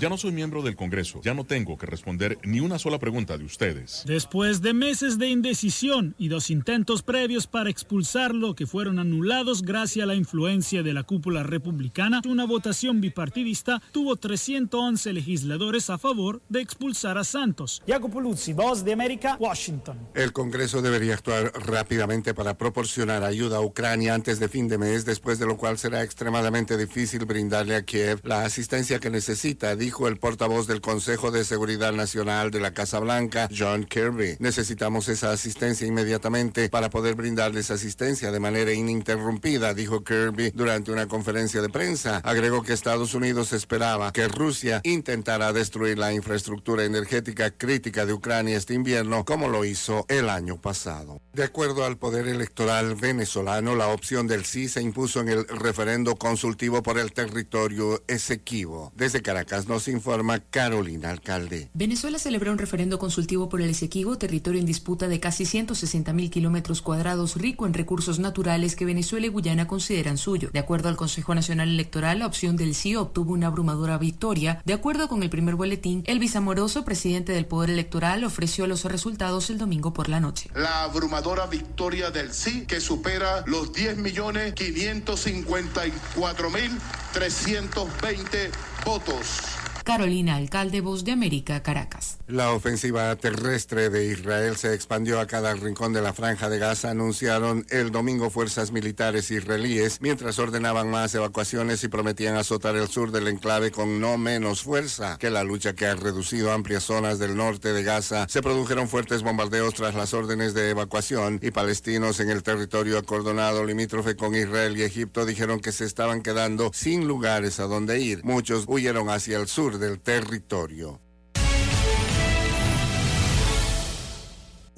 Ya no soy miembro del Congreso. Ya no tengo que responder ni una sola pregunta de ustedes. Después de meses de indecisión y dos intentos previos para expulsarlo que fueron anulados gracias a la influencia de la cúpula republicana, una votación bipartidista tuvo 311 legisladores a favor de expulsar a Santos. Jacopo Luzzi, Voz de América, Washington. El Congreso debería actuar rápidamente para proporcionar ayuda a Ucrania antes de fin de mes, después de lo cual será extremadamente difícil brindarle a Kiev la asistencia que necesita, dijo el portavoz del Consejo de Seguridad Nacional de la Casa Blanca, John Kirby. Necesitamos esa asistencia inmediatamente para poder brindarles asistencia de manera ininterrumpida, dijo Kirby durante una conferencia de prensa. Agregó que Estados Unidos esperaba que Rusia intentara destruir la infraestructura energética crítica de Ucrania este invierno, como lo hizo el año pasado. De acuerdo al Poder Electoral venezolano, la opción del sí se impuso en el referendo consultivo por el territorio Esequibo. Desde Caracas nos informa Carolina Alcalde. Venezuela celebró un referendo consultivo por el Esequibo, territorio en disputa de casi 160 mil kilómetros cuadrados, rico en recursos naturales que Venezuela y Guyana consideran suyo. De acuerdo al Consejo Nacional Electoral, la opción del sí obtuvo una abrumadora victoria. De acuerdo con el primer boletín, Elvis Amoroso, presidente del Poder Electoral, ofreció los resultados el domingo por la noche. La abrumadora victoria del sí, que supera los 10.554.320 votos. Carolina Alcalde, Voz de América, Caracas. La ofensiva terrestre de Israel se expandió a cada rincón de la franja de Gaza, anunciaron el domingo fuerzas militares israelíes, mientras ordenaban más evacuaciones y prometían azotar el sur del enclave con no menos fuerza que la lucha que ha reducido amplias zonas del norte de Gaza. Se produjeron fuertes bombardeos tras las órdenes de evacuación y palestinos en el territorio acordonado limítrofe con Israel y Egipto dijeron que se estaban quedando sin lugares a donde ir. Muchos huyeron hacia el sur del territorio.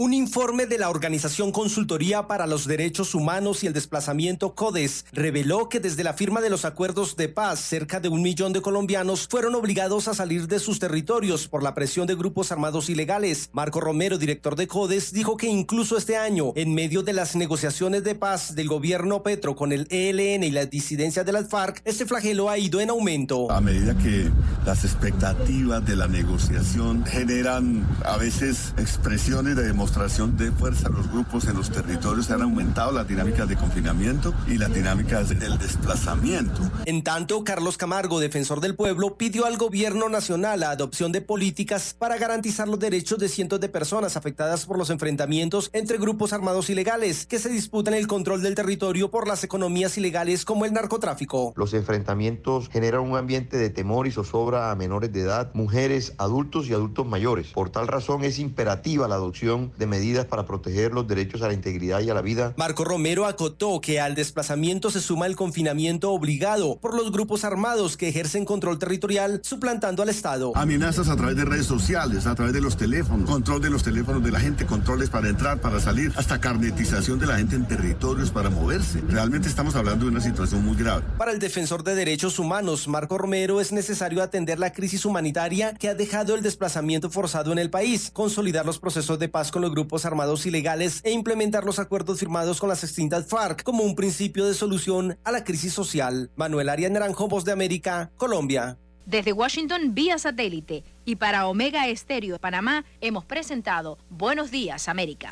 Un informe de la Organización Consultoría para los Derechos Humanos y el Desplazamiento CODES reveló que desde la firma de los acuerdos de paz, cerca de un millón de colombianos fueron obligados a salir de sus territorios por la presión de grupos armados ilegales. Marco Romero, director de CODES, dijo que incluso este año, en medio de las negociaciones de paz del gobierno Petro con el ELN y la disidencia de las FARC, este flagelo ha ido en aumento. A medida que las expectativas de la negociación generan a veces expresiones de demostración de fuerza los grupos en los territorios han aumentado las dinámicas de confinamiento y las dinámicas del desplazamiento. En tanto, Carlos Camargo, defensor del pueblo, pidió al gobierno nacional la adopción de políticas para garantizar los derechos de cientos de personas afectadas por los enfrentamientos entre grupos armados ilegales que se disputan el control del territorio por las economías ilegales como el narcotráfico. Los enfrentamientos generan un ambiente de temor y zozobra a menores de edad, mujeres, adultos y adultos mayores. Por tal razón es imperativa la adopción de medidas para proteger los derechos a la integridad y a la vida. Marco Romero acotó que al desplazamiento se suma el confinamiento obligado por los grupos armados que ejercen control territorial suplantando al Estado. Amenazas a través de redes sociales, a través de los teléfonos, control de los teléfonos de la gente, controles para entrar, para salir, hasta carnetización de la gente en territorios para moverse. Realmente estamos hablando de una situación muy grave. Para el defensor de derechos humanos, Marco Romero, es necesario atender la crisis humanitaria que ha dejado el desplazamiento forzado en el país, consolidar los procesos de paz con los grupos armados ilegales e implementar los acuerdos firmados con las extintas FARC como un principio de solución a la crisis social. Manuel Arias Naranjo, Voz de América, Colombia. Desde Washington vía satélite y para Omega Estéreo de Panamá hemos presentado Buenos Días América.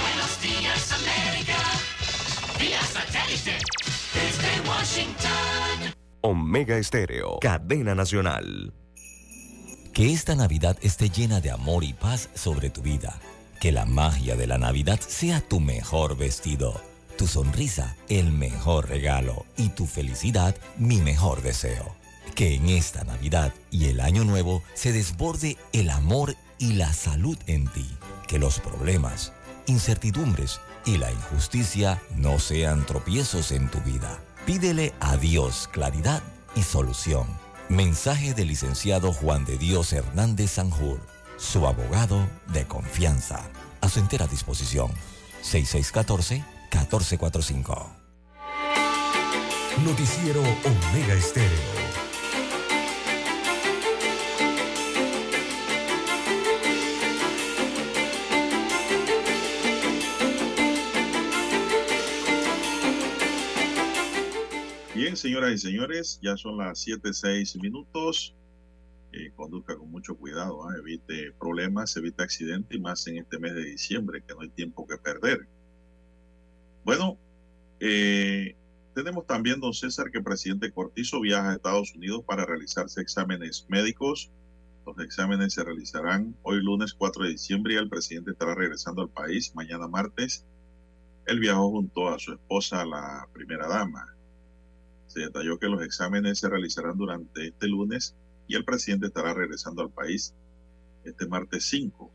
Buenos días, América. Vía satélite. Desde Washington. Omega Estéreo, cadena nacional. Que esta Navidad esté llena de amor y paz sobre tu vida. Que la magia de la Navidad sea tu mejor vestido, tu sonrisa el mejor regalo y tu felicidad mi mejor deseo. Que en esta Navidad y el Año Nuevo se desborde el amor y la salud en ti. Que los problemas, incertidumbres y la injusticia no sean tropiezos en tu vida. Pídele a Dios claridad y solución. Mensaje del licenciado Juan de Dios Hernández Sanjur, su abogado de confianza. A su entera disposición. 6614-1445. Noticiero Omega Estéreo. Bien, señoras y señores, ya son las 7, minutos. Eh, conduzca con mucho cuidado, ¿ah? evite problemas, evite accidentes y más en este mes de diciembre, que no hay tiempo que perder. Bueno, eh, tenemos también, don César, que el presidente Cortizo viaja a Estados Unidos para realizarse exámenes médicos. Los exámenes se realizarán hoy lunes 4 de diciembre y el presidente estará regresando al país mañana martes. Él viajó junto a su esposa, la primera dama. Se detalló que los exámenes se realizarán durante este lunes y el presidente estará regresando al país este martes 5.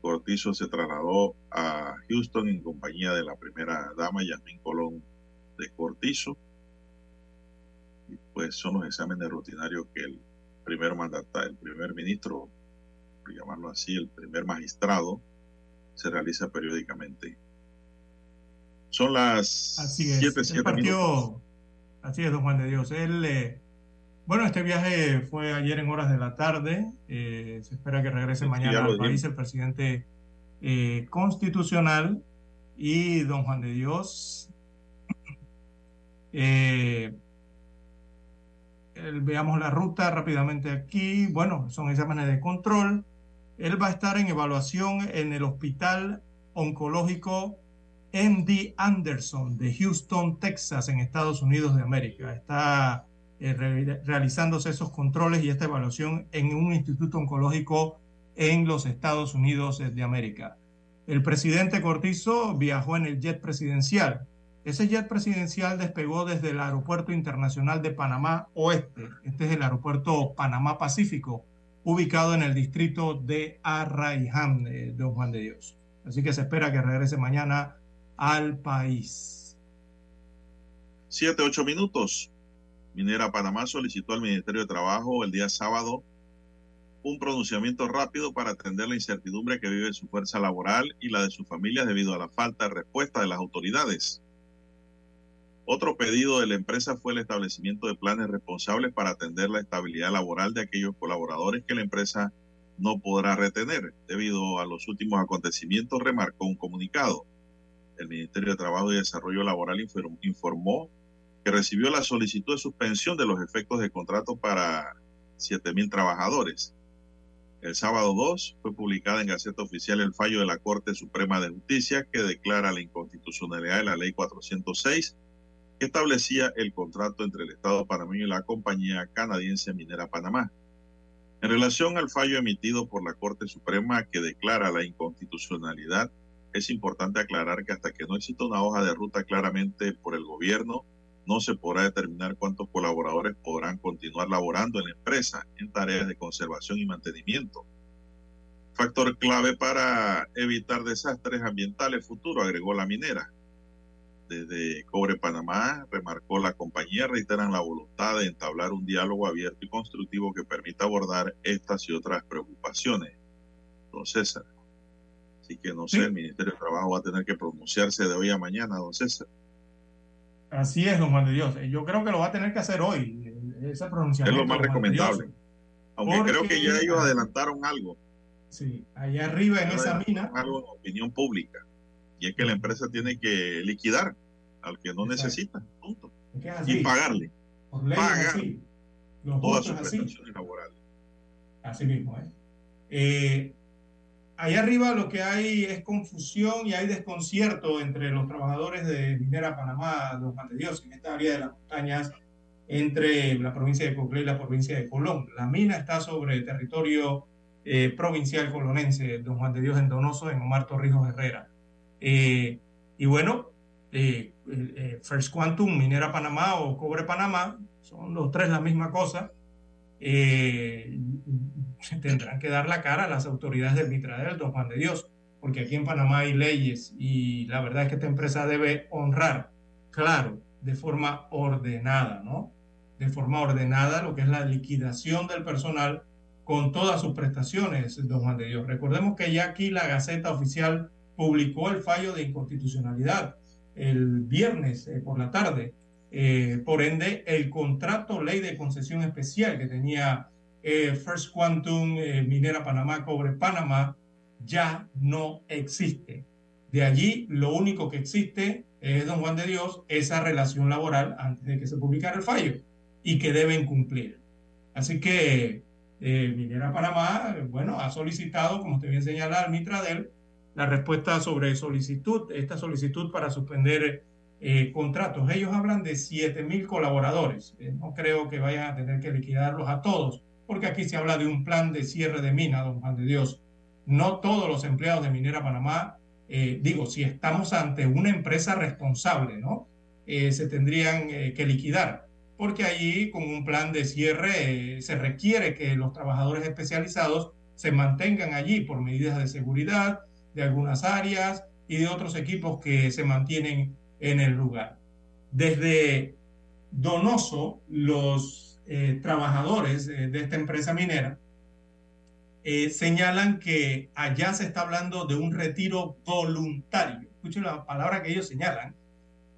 Cortizo se trasladó a Houston en compañía de la primera dama Yasmín Colón de Cortizo. Y pues son los exámenes rutinarios que el primer mandatario, el primer ministro, por llamarlo así, el primer magistrado, se realiza periódicamente. Son las Así es. 7, Él 7 partió- minutos. Así es, don Juan de Dios. Él, eh, bueno, este viaje fue ayer en horas de la tarde. eh, se espera que regrese Sí, mañana al país el presidente eh, constitucional y don Juan de Dios. Eh, el- veamos la ruta rápidamente aquí. Bueno, son exámenes de control. Él va a estar en evaluación en el Hospital Oncológico MD Anderson de Houston, Texas, en Estados Unidos de América. Está eh, re- realizándose esos controles y esta evaluación en un instituto oncológico en los Estados Unidos de América. El presidente Cortizo viajó en el jet presidencial. Ese jet presidencial despegó desde el Aeropuerto Internacional de Panamá Oeste. Este es el Aeropuerto Panamá Pacífico, ubicado en el distrito de Arraiján, de Don Juan de Dios. Así que se espera que regrese mañana al país. Siete, ocho minutos. Minera Panamá solicitó al Ministerio de Trabajo el día sábado un pronunciamiento rápido para atender la incertidumbre que vive su fuerza laboral y la de sus familias debido a la falta de respuesta de las autoridades. Otro pedido de la empresa fue el establecimiento de planes responsables para atender la estabilidad laboral de aquellos colaboradores que la empresa no podrá retener debido a los últimos acontecimientos, remarcó un comunicado. El Ministerio de Trabajo y Desarrollo Laboral inform- informó que recibió la solicitud de suspensión de los efectos de contrato para 7.000 trabajadores. El sábado 2 fue publicada en Gaceta Oficial el fallo de la Corte Suprema de Justicia que declara la inconstitucionalidad de la Ley 406 que establecía el contrato entre el Estado panameño y la compañía canadiense Minera Panamá. En relación al fallo emitido por la Corte Suprema que declara la inconstitucionalidad, es importante aclarar que hasta que no exista una hoja de ruta claramente por el gobierno, no se podrá determinar cuántos colaboradores podrán continuar laborando en la empresa en tareas de conservación y mantenimiento. Factor clave para evitar desastres ambientales futuros, agregó la minera. Desde Cobre Panamá, remarcó la compañía, reiteran la voluntad de entablar un diálogo abierto y constructivo que permita abordar estas y otras preocupaciones. Don César. Así que no sé, el Ministerio de Trabajo va a tener que pronunciarse de hoy a mañana, don César. Así es, don Juan de Dios. Yo creo que lo va a tener que hacer hoy, ese Es pronunciamiento. lo más Dios. recomendable. Aunque creo Porque- que ya ellos adelantaron algo. Sí, allá arriba en esa mina. Algo en opinión pública. Y es que la empresa tiene que liquidar al que no Exacto. necesita. Punto. Es es. Y pagarle. Es pagar todas sus así. prestaciones laborales. Así mismo, ¿eh? Eh, Allá arriba lo que hay es confusión y hay desconcierto entre los trabajadores de Minera Panamá, de Dios, en esta área de las montañas entre la provincia de Coclé y la provincia de Colón. La mina está sobre territorio eh, provincial colonense, don Juan de Dios en Donoso, en Omar Torrijos Herrera. Eh, y bueno, eh, eh, First Quantum, Minera Panamá o Cobre Panamá, son los tres la misma cosa. Tendrán que dar la cara a las autoridades del Mitradel, don Juan de Dios, porque aquí en Panamá hay leyes y la verdad es que esta empresa debe honrar, claro, de forma ordenada, ¿no? De forma ordenada lo que es la liquidación del personal con todas sus prestaciones, don Juan de Dios. Recordemos que ya aquí la Gaceta Oficial publicó el fallo de inconstitucionalidad el viernes eh, por la tarde. Eh, por ende, el contrato ley de concesión especial que tenía eh, First Quantum, eh, Minera Panamá, Cobre Panamá, ya no existe. De allí, lo único que existe es, don Juan de Dios, esa relación laboral antes de que se publicara el fallo y que deben cumplir. Así que eh, Minera Panamá, bueno, ha solicitado, como usted bien señala, al Mitradel, la respuesta sobre solicitud, esta solicitud para suspender contratos. Ellos hablan de 7 mil colaboradores. No creo que vayan a tener que liquidarlos a todos, porque aquí se habla de un plan de cierre de mina, don Juan de Dios. No todos los empleados de Minera Panamá, eh, digo, si estamos ante una empresa responsable, ¿no? Eh, se tendrían eh, que liquidar, porque allí con un plan de cierre se requiere que los trabajadores especializados se mantengan allí por medidas de seguridad de algunas áreas y de otros equipos que se mantienen en el lugar. Desde Donoso, los eh, trabajadores eh, de esta empresa minera eh, señalan que allá se está hablando de un retiro voluntario. Escuchen la palabra que ellos señalan.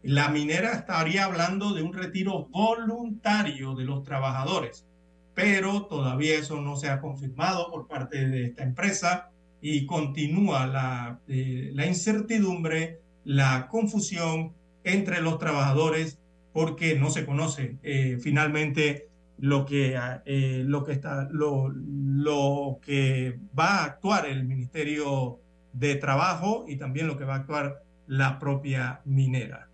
La minera estaría hablando de un retiro voluntario de los trabajadores, pero todavía eso no se ha confirmado por parte de esta empresa y continúa la, eh, la incertidumbre, la confusión entre los trabajadores porque no se conoce eh, finalmente lo que, eh, lo, que está, lo, lo que va a actuar el Ministerio de Trabajo y también lo que va a actuar la propia minera.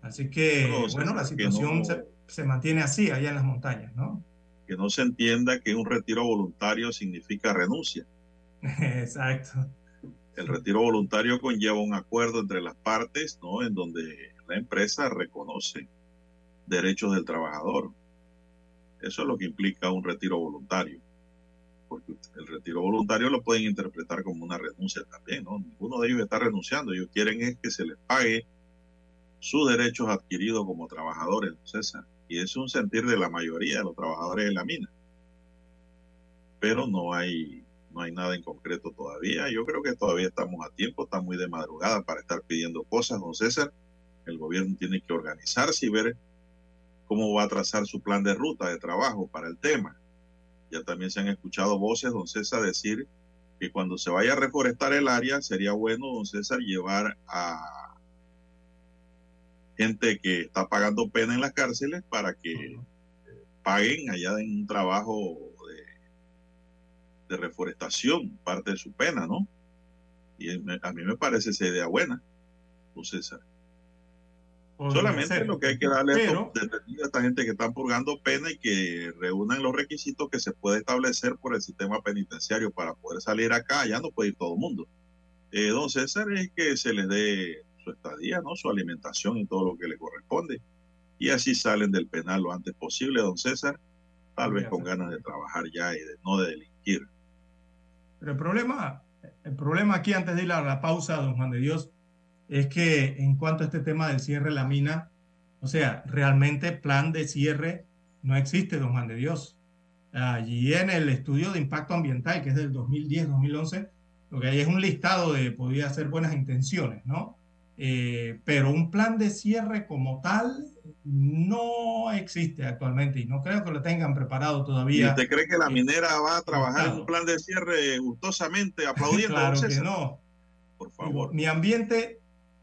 Así que, No, bueno, la situación... no- se- se mantiene así allá en las montañas, ¿no? Que no se entienda que un retiro voluntario significa renuncia. *laughs* Exacto. El retiro voluntario conlleva un acuerdo entre las partes, ¿no? En donde la empresa reconoce derechos del trabajador. Eso es lo que implica un retiro voluntario. Porque el retiro voluntario lo pueden interpretar como una renuncia también, ¿no? Ninguno de ellos está renunciando. Ellos quieren es que se les pague sus derechos adquiridos como trabajadores, César. Y es un sentir de la mayoría de los trabajadores de la mina. Pero no hay, no hay nada en concreto todavía. Yo creo que todavía estamos a tiempo, está muy de madrugada para estar pidiendo cosas, don César. El gobierno tiene que organizarse y ver cómo va a trazar su plan de ruta de trabajo para el tema. Ya también se han escuchado voces, don César, decir que cuando se vaya a reforestar el área, sería bueno, don César, llevar a gente que está pagando pena en las cárceles para que paguen allá en un trabajo de, de reforestación, parte de su pena, ¿no? Y a mí me parece esa idea buena, don César. Solamente ser. lo que hay que darle Pero- a esta gente que están purgando pena y que reúnan los requisitos que se puede establecer por el sistema penitenciario para poder salir acá. Ya no puede ir todo el mundo. Eh, don César es que se les dé su estadía, ¿no? su alimentación y todo lo que le corresponde. Y así salen del penal lo antes posible, don César, tal vez con ganas de trabajar ya y de no de delinquir. Pero el problema, el problema aquí, antes de ir a la pausa, don Juan de Dios, es que en cuanto a este tema del cierre de la mina, o sea, realmente plan de cierre no existe, don Juan de Dios. Allí en el estudio de impacto ambiental, que es del 2010-2011, lo que hay es un listado de, podría ser buenas intenciones, ¿no? Eh, pero un plan de cierre como tal no existe actualmente y no creo que lo tengan preparado ¿Y todavía. usted cree que la minera va a trabajar en un plan de cierre gustosamente, *laughs* aplaudiendo? Claro que no. Por favor. mi ambiente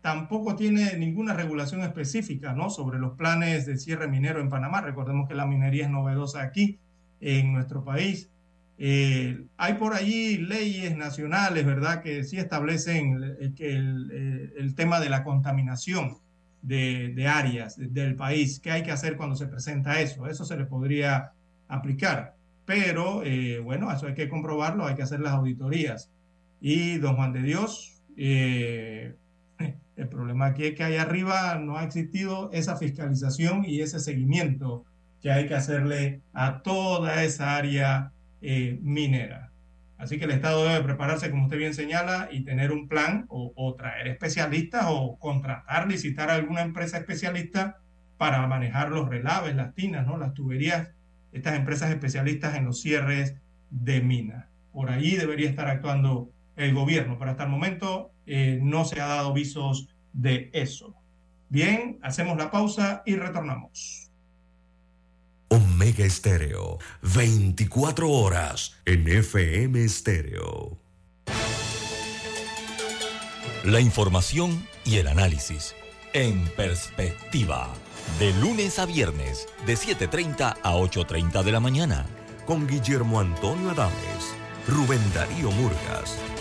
tampoco tiene ninguna regulación específica ¿no? sobre los planes de cierre minero en Panamá. Recordemos que la minería es novedosa aquí, en nuestro país. Eh, hay por allí leyes nacionales, ¿verdad?, que sí establecen que eh, el tema de la contaminación de, de áreas de- del país. ¿Qué hay que hacer cuando se presenta eso? Eso se le podría aplicar. Pero, eh, bueno, eso hay que comprobarlo, hay que hacer las auditorías. Y don Juan de Dios, el problema aquí es que ahí arriba no ha existido esa fiscalización y ese seguimiento que hay que hacerle a toda esa área eh, minera. Así que el Estado debe prepararse, como usted bien señala, y tener un plan o, o traer especialistas o contratar, licitar a alguna empresa especialista para manejar los relaves, las tinas, ¿no? las tuberías, estas empresas especialistas en los cierres de minas. Por allí debería estar actuando el gobierno, pero hasta el momento eh, no se ha dado visos de eso. Bien, hacemos la pausa y retornamos. Omega Estéreo, 24 horas en FM Estéreo. La información y el análisis en perspectiva. De lunes a viernes, de 7.30 a 8.30 de la mañana. Con Guillermo Antonio Adames, Rubén Darío Murgas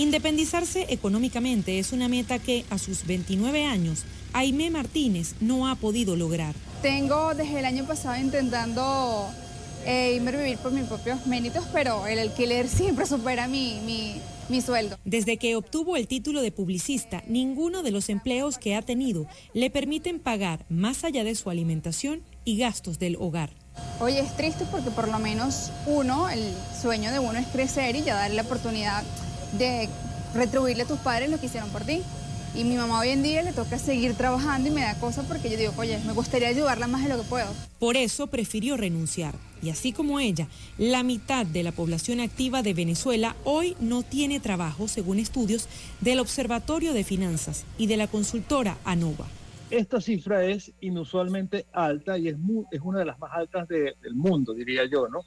Independizarse económicamente es una meta que a sus 29 años, Aimé Martínez no ha podido lograr. Tengo desde el año pasado intentando eh, irme a vivir por mis propios méritos, pero el alquiler siempre supera mi, mi, mi sueldo. Desde que obtuvo el título de publicista, ninguno de los empleos que ha tenido le permiten pagar más allá de su alimentación y gastos del hogar. Oye, es triste porque por lo menos uno, el sueño de uno es crecer y ya darle la oportunidad de retribuirle a tus padres lo que hicieron por ti. Y mi mamá hoy en día le toca seguir trabajando y me da cosa porque yo digo, oye, me gustaría ayudarla más de lo que puedo. Por eso prefirió renunciar. Y así como ella, la mitad de la población activa de Venezuela hoy no tiene trabajo, según estudios del Observatorio de Finanzas y de la consultora ANOVA. Esta cifra es inusualmente alta y es, es una de las más altas del mundo, diría yo, ¿no?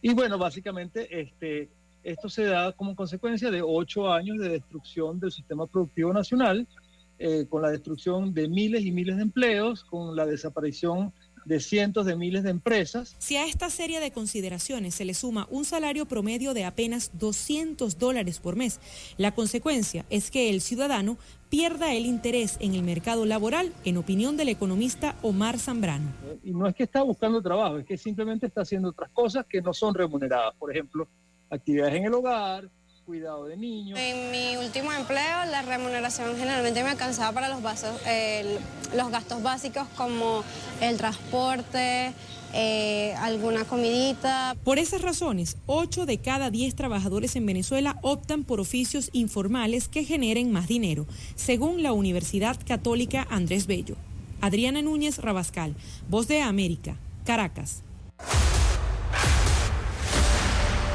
Y bueno, básicamente este, esto se da como consecuencia de ocho años de destrucción del sistema productivo nacional, eh, con la destrucción de miles y miles de empleos, con la desaparición de cientos de miles de empresas. Si a esta serie de consideraciones se le suma un salario promedio de apenas 200 dólares por mes, la consecuencia es que el ciudadano pierda el interés en el mercado laboral, en opinión del economista Omar Zambrano. Y no es que está buscando trabajo, es que simplemente está haciendo otras cosas que no son remuneradas. Por ejemplo, actividades en el hogar, cuidado de niños. En mi último empleo, la remuneración generalmente me alcanzaba para los, los gastos básicos como el transporte, eh, alguna comidita. Por esas razones, 8 de cada 10 trabajadores en Venezuela optan por oficios informales que generen más dinero, según la Universidad Católica Andrés Bello. Adriana Núñez Rabascal, Voz de América, Caracas.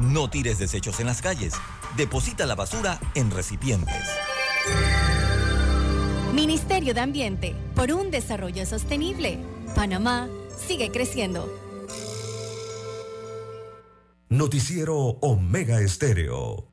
No tires desechos en las calles. Deposita la basura en recipientes. Ministerio de Ambiente, por un desarrollo sostenible. Panamá sigue creciendo. Noticiero Omega Estéreo.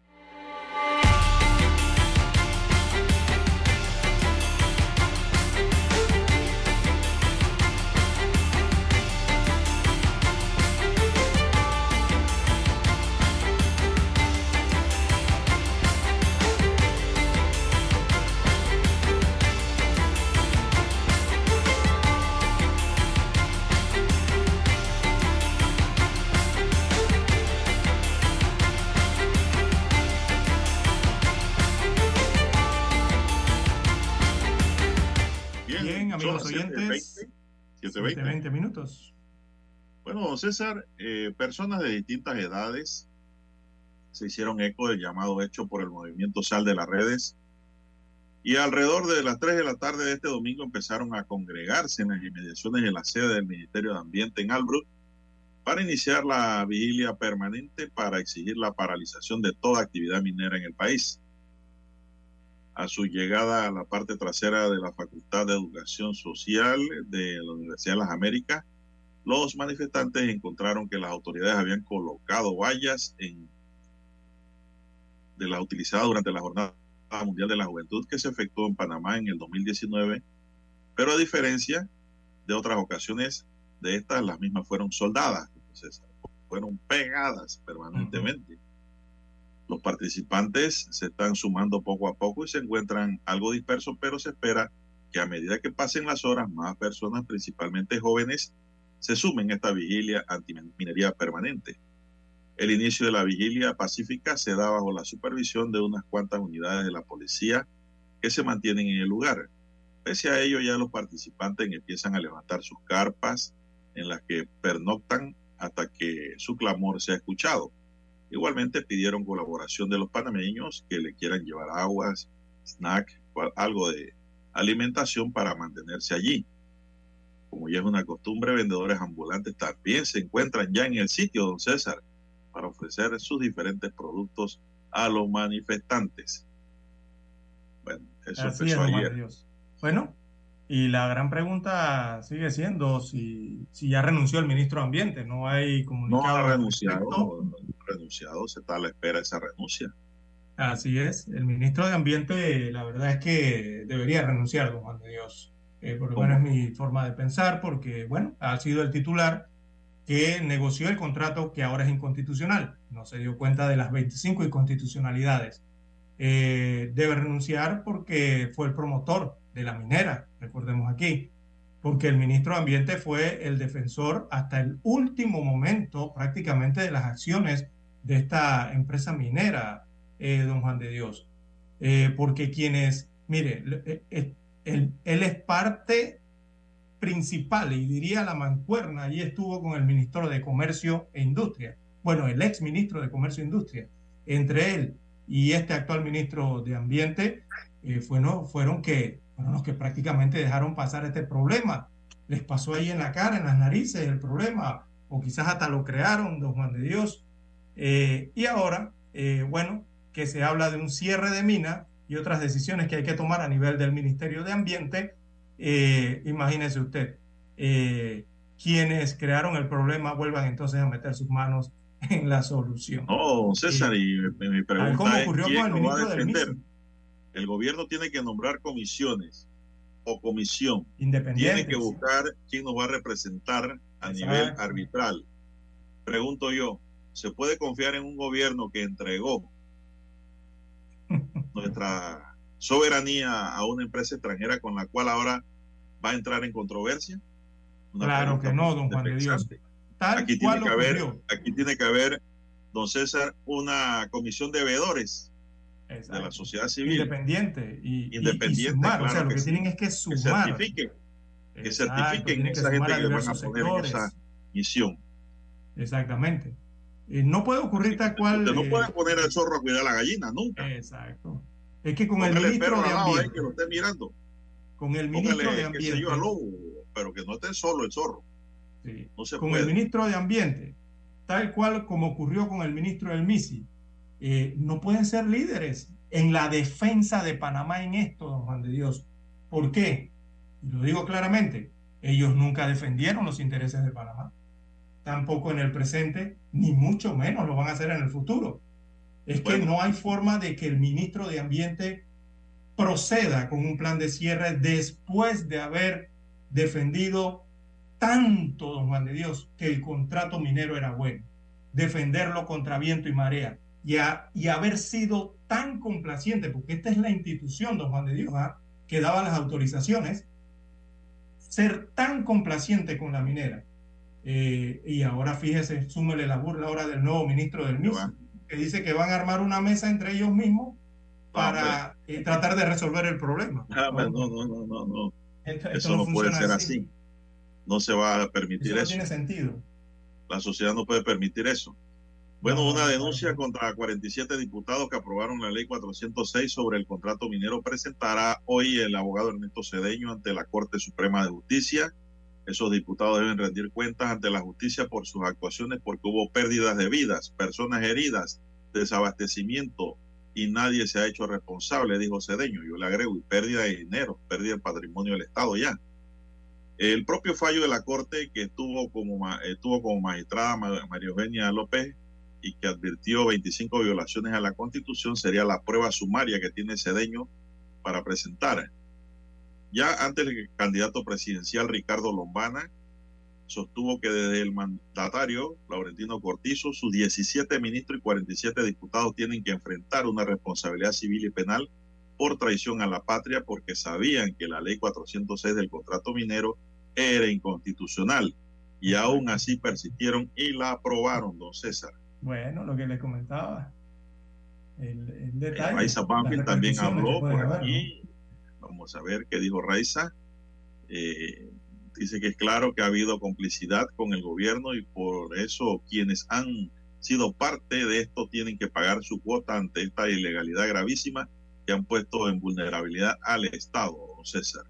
720. 20 minutos. Bueno, César, eh, personas de distintas edades se hicieron eco del llamado hecho por el movimiento Sal de las Redes y alrededor de las 3 de la tarde de este domingo empezaron a congregarse en las inmediaciones de la sede del Ministerio de Ambiente en Albrook para iniciar la vigilia permanente para exigir la paralización de toda actividad minera en el país. A su llegada a la parte trasera de la Facultad de Educación Social de la Universidad de las Américas, los manifestantes encontraron que las autoridades habían colocado vallas en, de las utilizadas durante la Jornada Mundial de la Juventud que se efectuó en Panamá en el 2019, pero a diferencia de otras ocasiones de estas, las mismas fueron soldadas, entonces, fueron pegadas permanentemente. Los participantes se están sumando poco a poco y se encuentran algo dispersos, pero se espera que a medida que pasen las horas, más personas, principalmente jóvenes, se sumen a esta vigilia antiminería permanente. El inicio de la vigilia pacífica se da bajo la supervisión de unas cuantas unidades de la policía que se mantienen en el lugar. Pese a ello, ya los participantes empiezan a levantar sus carpas en las que pernoctan hasta que su clamor sea escuchado. Igualmente pidieron colaboración de los panameños que le quieran llevar aguas, snack, algo de alimentación para mantenerse allí. Como ya es una costumbre, vendedores ambulantes también se encuentran ya en el sitio, don César, para ofrecer sus diferentes productos a los manifestantes. Bueno, eso Así empezó es, ayer. Bueno, y la gran pregunta sigue siendo si, si ya renunció el ministro de Ambiente. No hay No comunicado. ha al renunciado, respecto. Renunciado, se está a la espera de esa renuncia. Así es. El ministro de Ambiente, la verdad es que debería renunciar, don Juan de Dios. Eh, por lo menos es mi forma de pensar, porque, bueno, ha sido el titular que negoció el contrato que ahora es inconstitucional. No se dio cuenta de las 25 inconstitucionalidades. Eh, debe renunciar porque fue el promotor de la minera, recordemos aquí, porque el ministro de Ambiente fue el defensor hasta el último momento prácticamente de las acciones de esta empresa minera, eh, don Juan de Dios. Eh, porque quienes, mire, él, él es parte principal y diría la mancuerna, allí estuvo con el ministro de Comercio e Industria, bueno, el ex ministro de Comercio e Industria, entre él y este actual ministro de Ambiente, eh, fueron, fueron, que, fueron los que prácticamente dejaron pasar este problema. Les pasó ahí en la cara, en las narices el problema, o quizás hasta lo crearon, don Juan de Dios. Eh, y ahora, eh, bueno, que se habla de un cierre de mina y otras decisiones que hay que tomar a nivel del Ministerio de Ambiente, eh, imagínese usted, quienes crearon el problema vuelvan entonces a meter sus manos *laughs* en la solución. No, César, y mi, pregunta ¿cómo es, ocurrió ¿quién con el lo va a ministro del? El gobierno tiene que nombrar comisiones o comisión. Independientes. Tiene que buscar quién nos va a representar a nivel arbitral. Pregunto yo, ¿se puede confiar en un gobierno que entregó *laughs* nuestra soberanía a una empresa extranjera con la cual ahora va a entrar en controversia? Una Claro que no, don Juan de Dios. Tal Aquí cual tiene, que haber, aquí tiene que haber, don César, una comisión de veedores de la sociedad civil. Independiente. Y, y- y Independiente, sumar, o sea, lo que, tienen es que sumar. que certifiquen que esa sumar gente que van a poner en esa misión. Exactamente. Eh, no puede ocurrir tal cual. Usted no eh, puede poner al zorro a cuidar la gallina, nunca. Exacto. Es que con el ministro de Ambiente, que lo esté mirando. con el ministro Póngale, de Ambiente, yo, lobo, pero que no esté solo el zorro. Sí. No se con puede. el ministro de Ambiente, tal cual como ocurrió con el ministro del MISI, eh, no pueden ser líderes en la defensa de Panamá en esto, don Juan de Dios. ¿Por qué? Y lo digo claramente, ellos nunca defendieron los intereses de Panamá, tampoco en el presente, ni mucho menos lo van a hacer en el futuro. Es que no hay forma de que el ministro de Ambiente proceda con un plan de cierre después de haber defendido tanto, don Juan de Dios, que el contrato minero era bueno, defenderlo contra viento y marea, y, a- y haber sido tan complaciente, porque esta es la institución, don Juan de Dios, ¿ah? que daba las autorizaciones, ser tan complaciente con la minera. Eh, y ahora fíjese, súmele la burla ahora del nuevo ministro del MISI, que dice que van a armar una mesa entre ellos mismos para eh, tratar de resolver el problema. Ah, no, no, no, no, no. Esto- esto Eso no, puede ser así. No se va a permitir Eso no eso. tiene sentido. La sociedad no puede permitir eso. Bueno, No, una denuncia contra 47 diputados que aprobaron la ley 406 sobre el contrato minero presentará hoy el abogado Ernesto Cedeño ante la Corte Suprema de Justicia. Esos diputados deben rendir cuentas ante la justicia por sus actuaciones porque hubo pérdidas de vidas, personas heridas, desabastecimiento y nadie se ha hecho responsable, dijo Cedeño. Yo le agrego, y pérdida de dinero, pérdida del patrimonio del Estado ya. El propio fallo de la Corte que tuvo como, ma- eh, tuvo como magistrada Ma- María Eugenia López y que advirtió 25 violaciones a la Constitución sería la prueba sumaria que tiene Cedeño para presentar. Ya antes el candidato presidencial Ricardo Lombana sostuvo que desde el mandatario Laurentino Cortizo, sus 17 ministros y 47 diputados tienen que enfrentar una responsabilidad civil y penal por traición a la patria porque sabían que la ley 406 del contrato minero era inconstitucional y aún así persistieron y la aprobaron, don César. Bueno, lo que les comentaba. El, el detalle. Banfield también habló por aquí. Vamos a ver qué dijo Raiza. Eh, dice que es claro que ha habido complicidad con el gobierno y por eso quienes han sido parte de esto tienen que pagar su cuota ante esta ilegalidad gravísima que han puesto en vulnerabilidad al Estado, don César.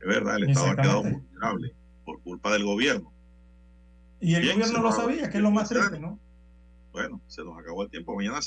Es verdad, el Estado ha quedado vulnerable por culpa del gobierno. Y el gobierno lo sabía, que es lo más triste, ¿no? Bueno, se nos acabó el tiempo. Mañana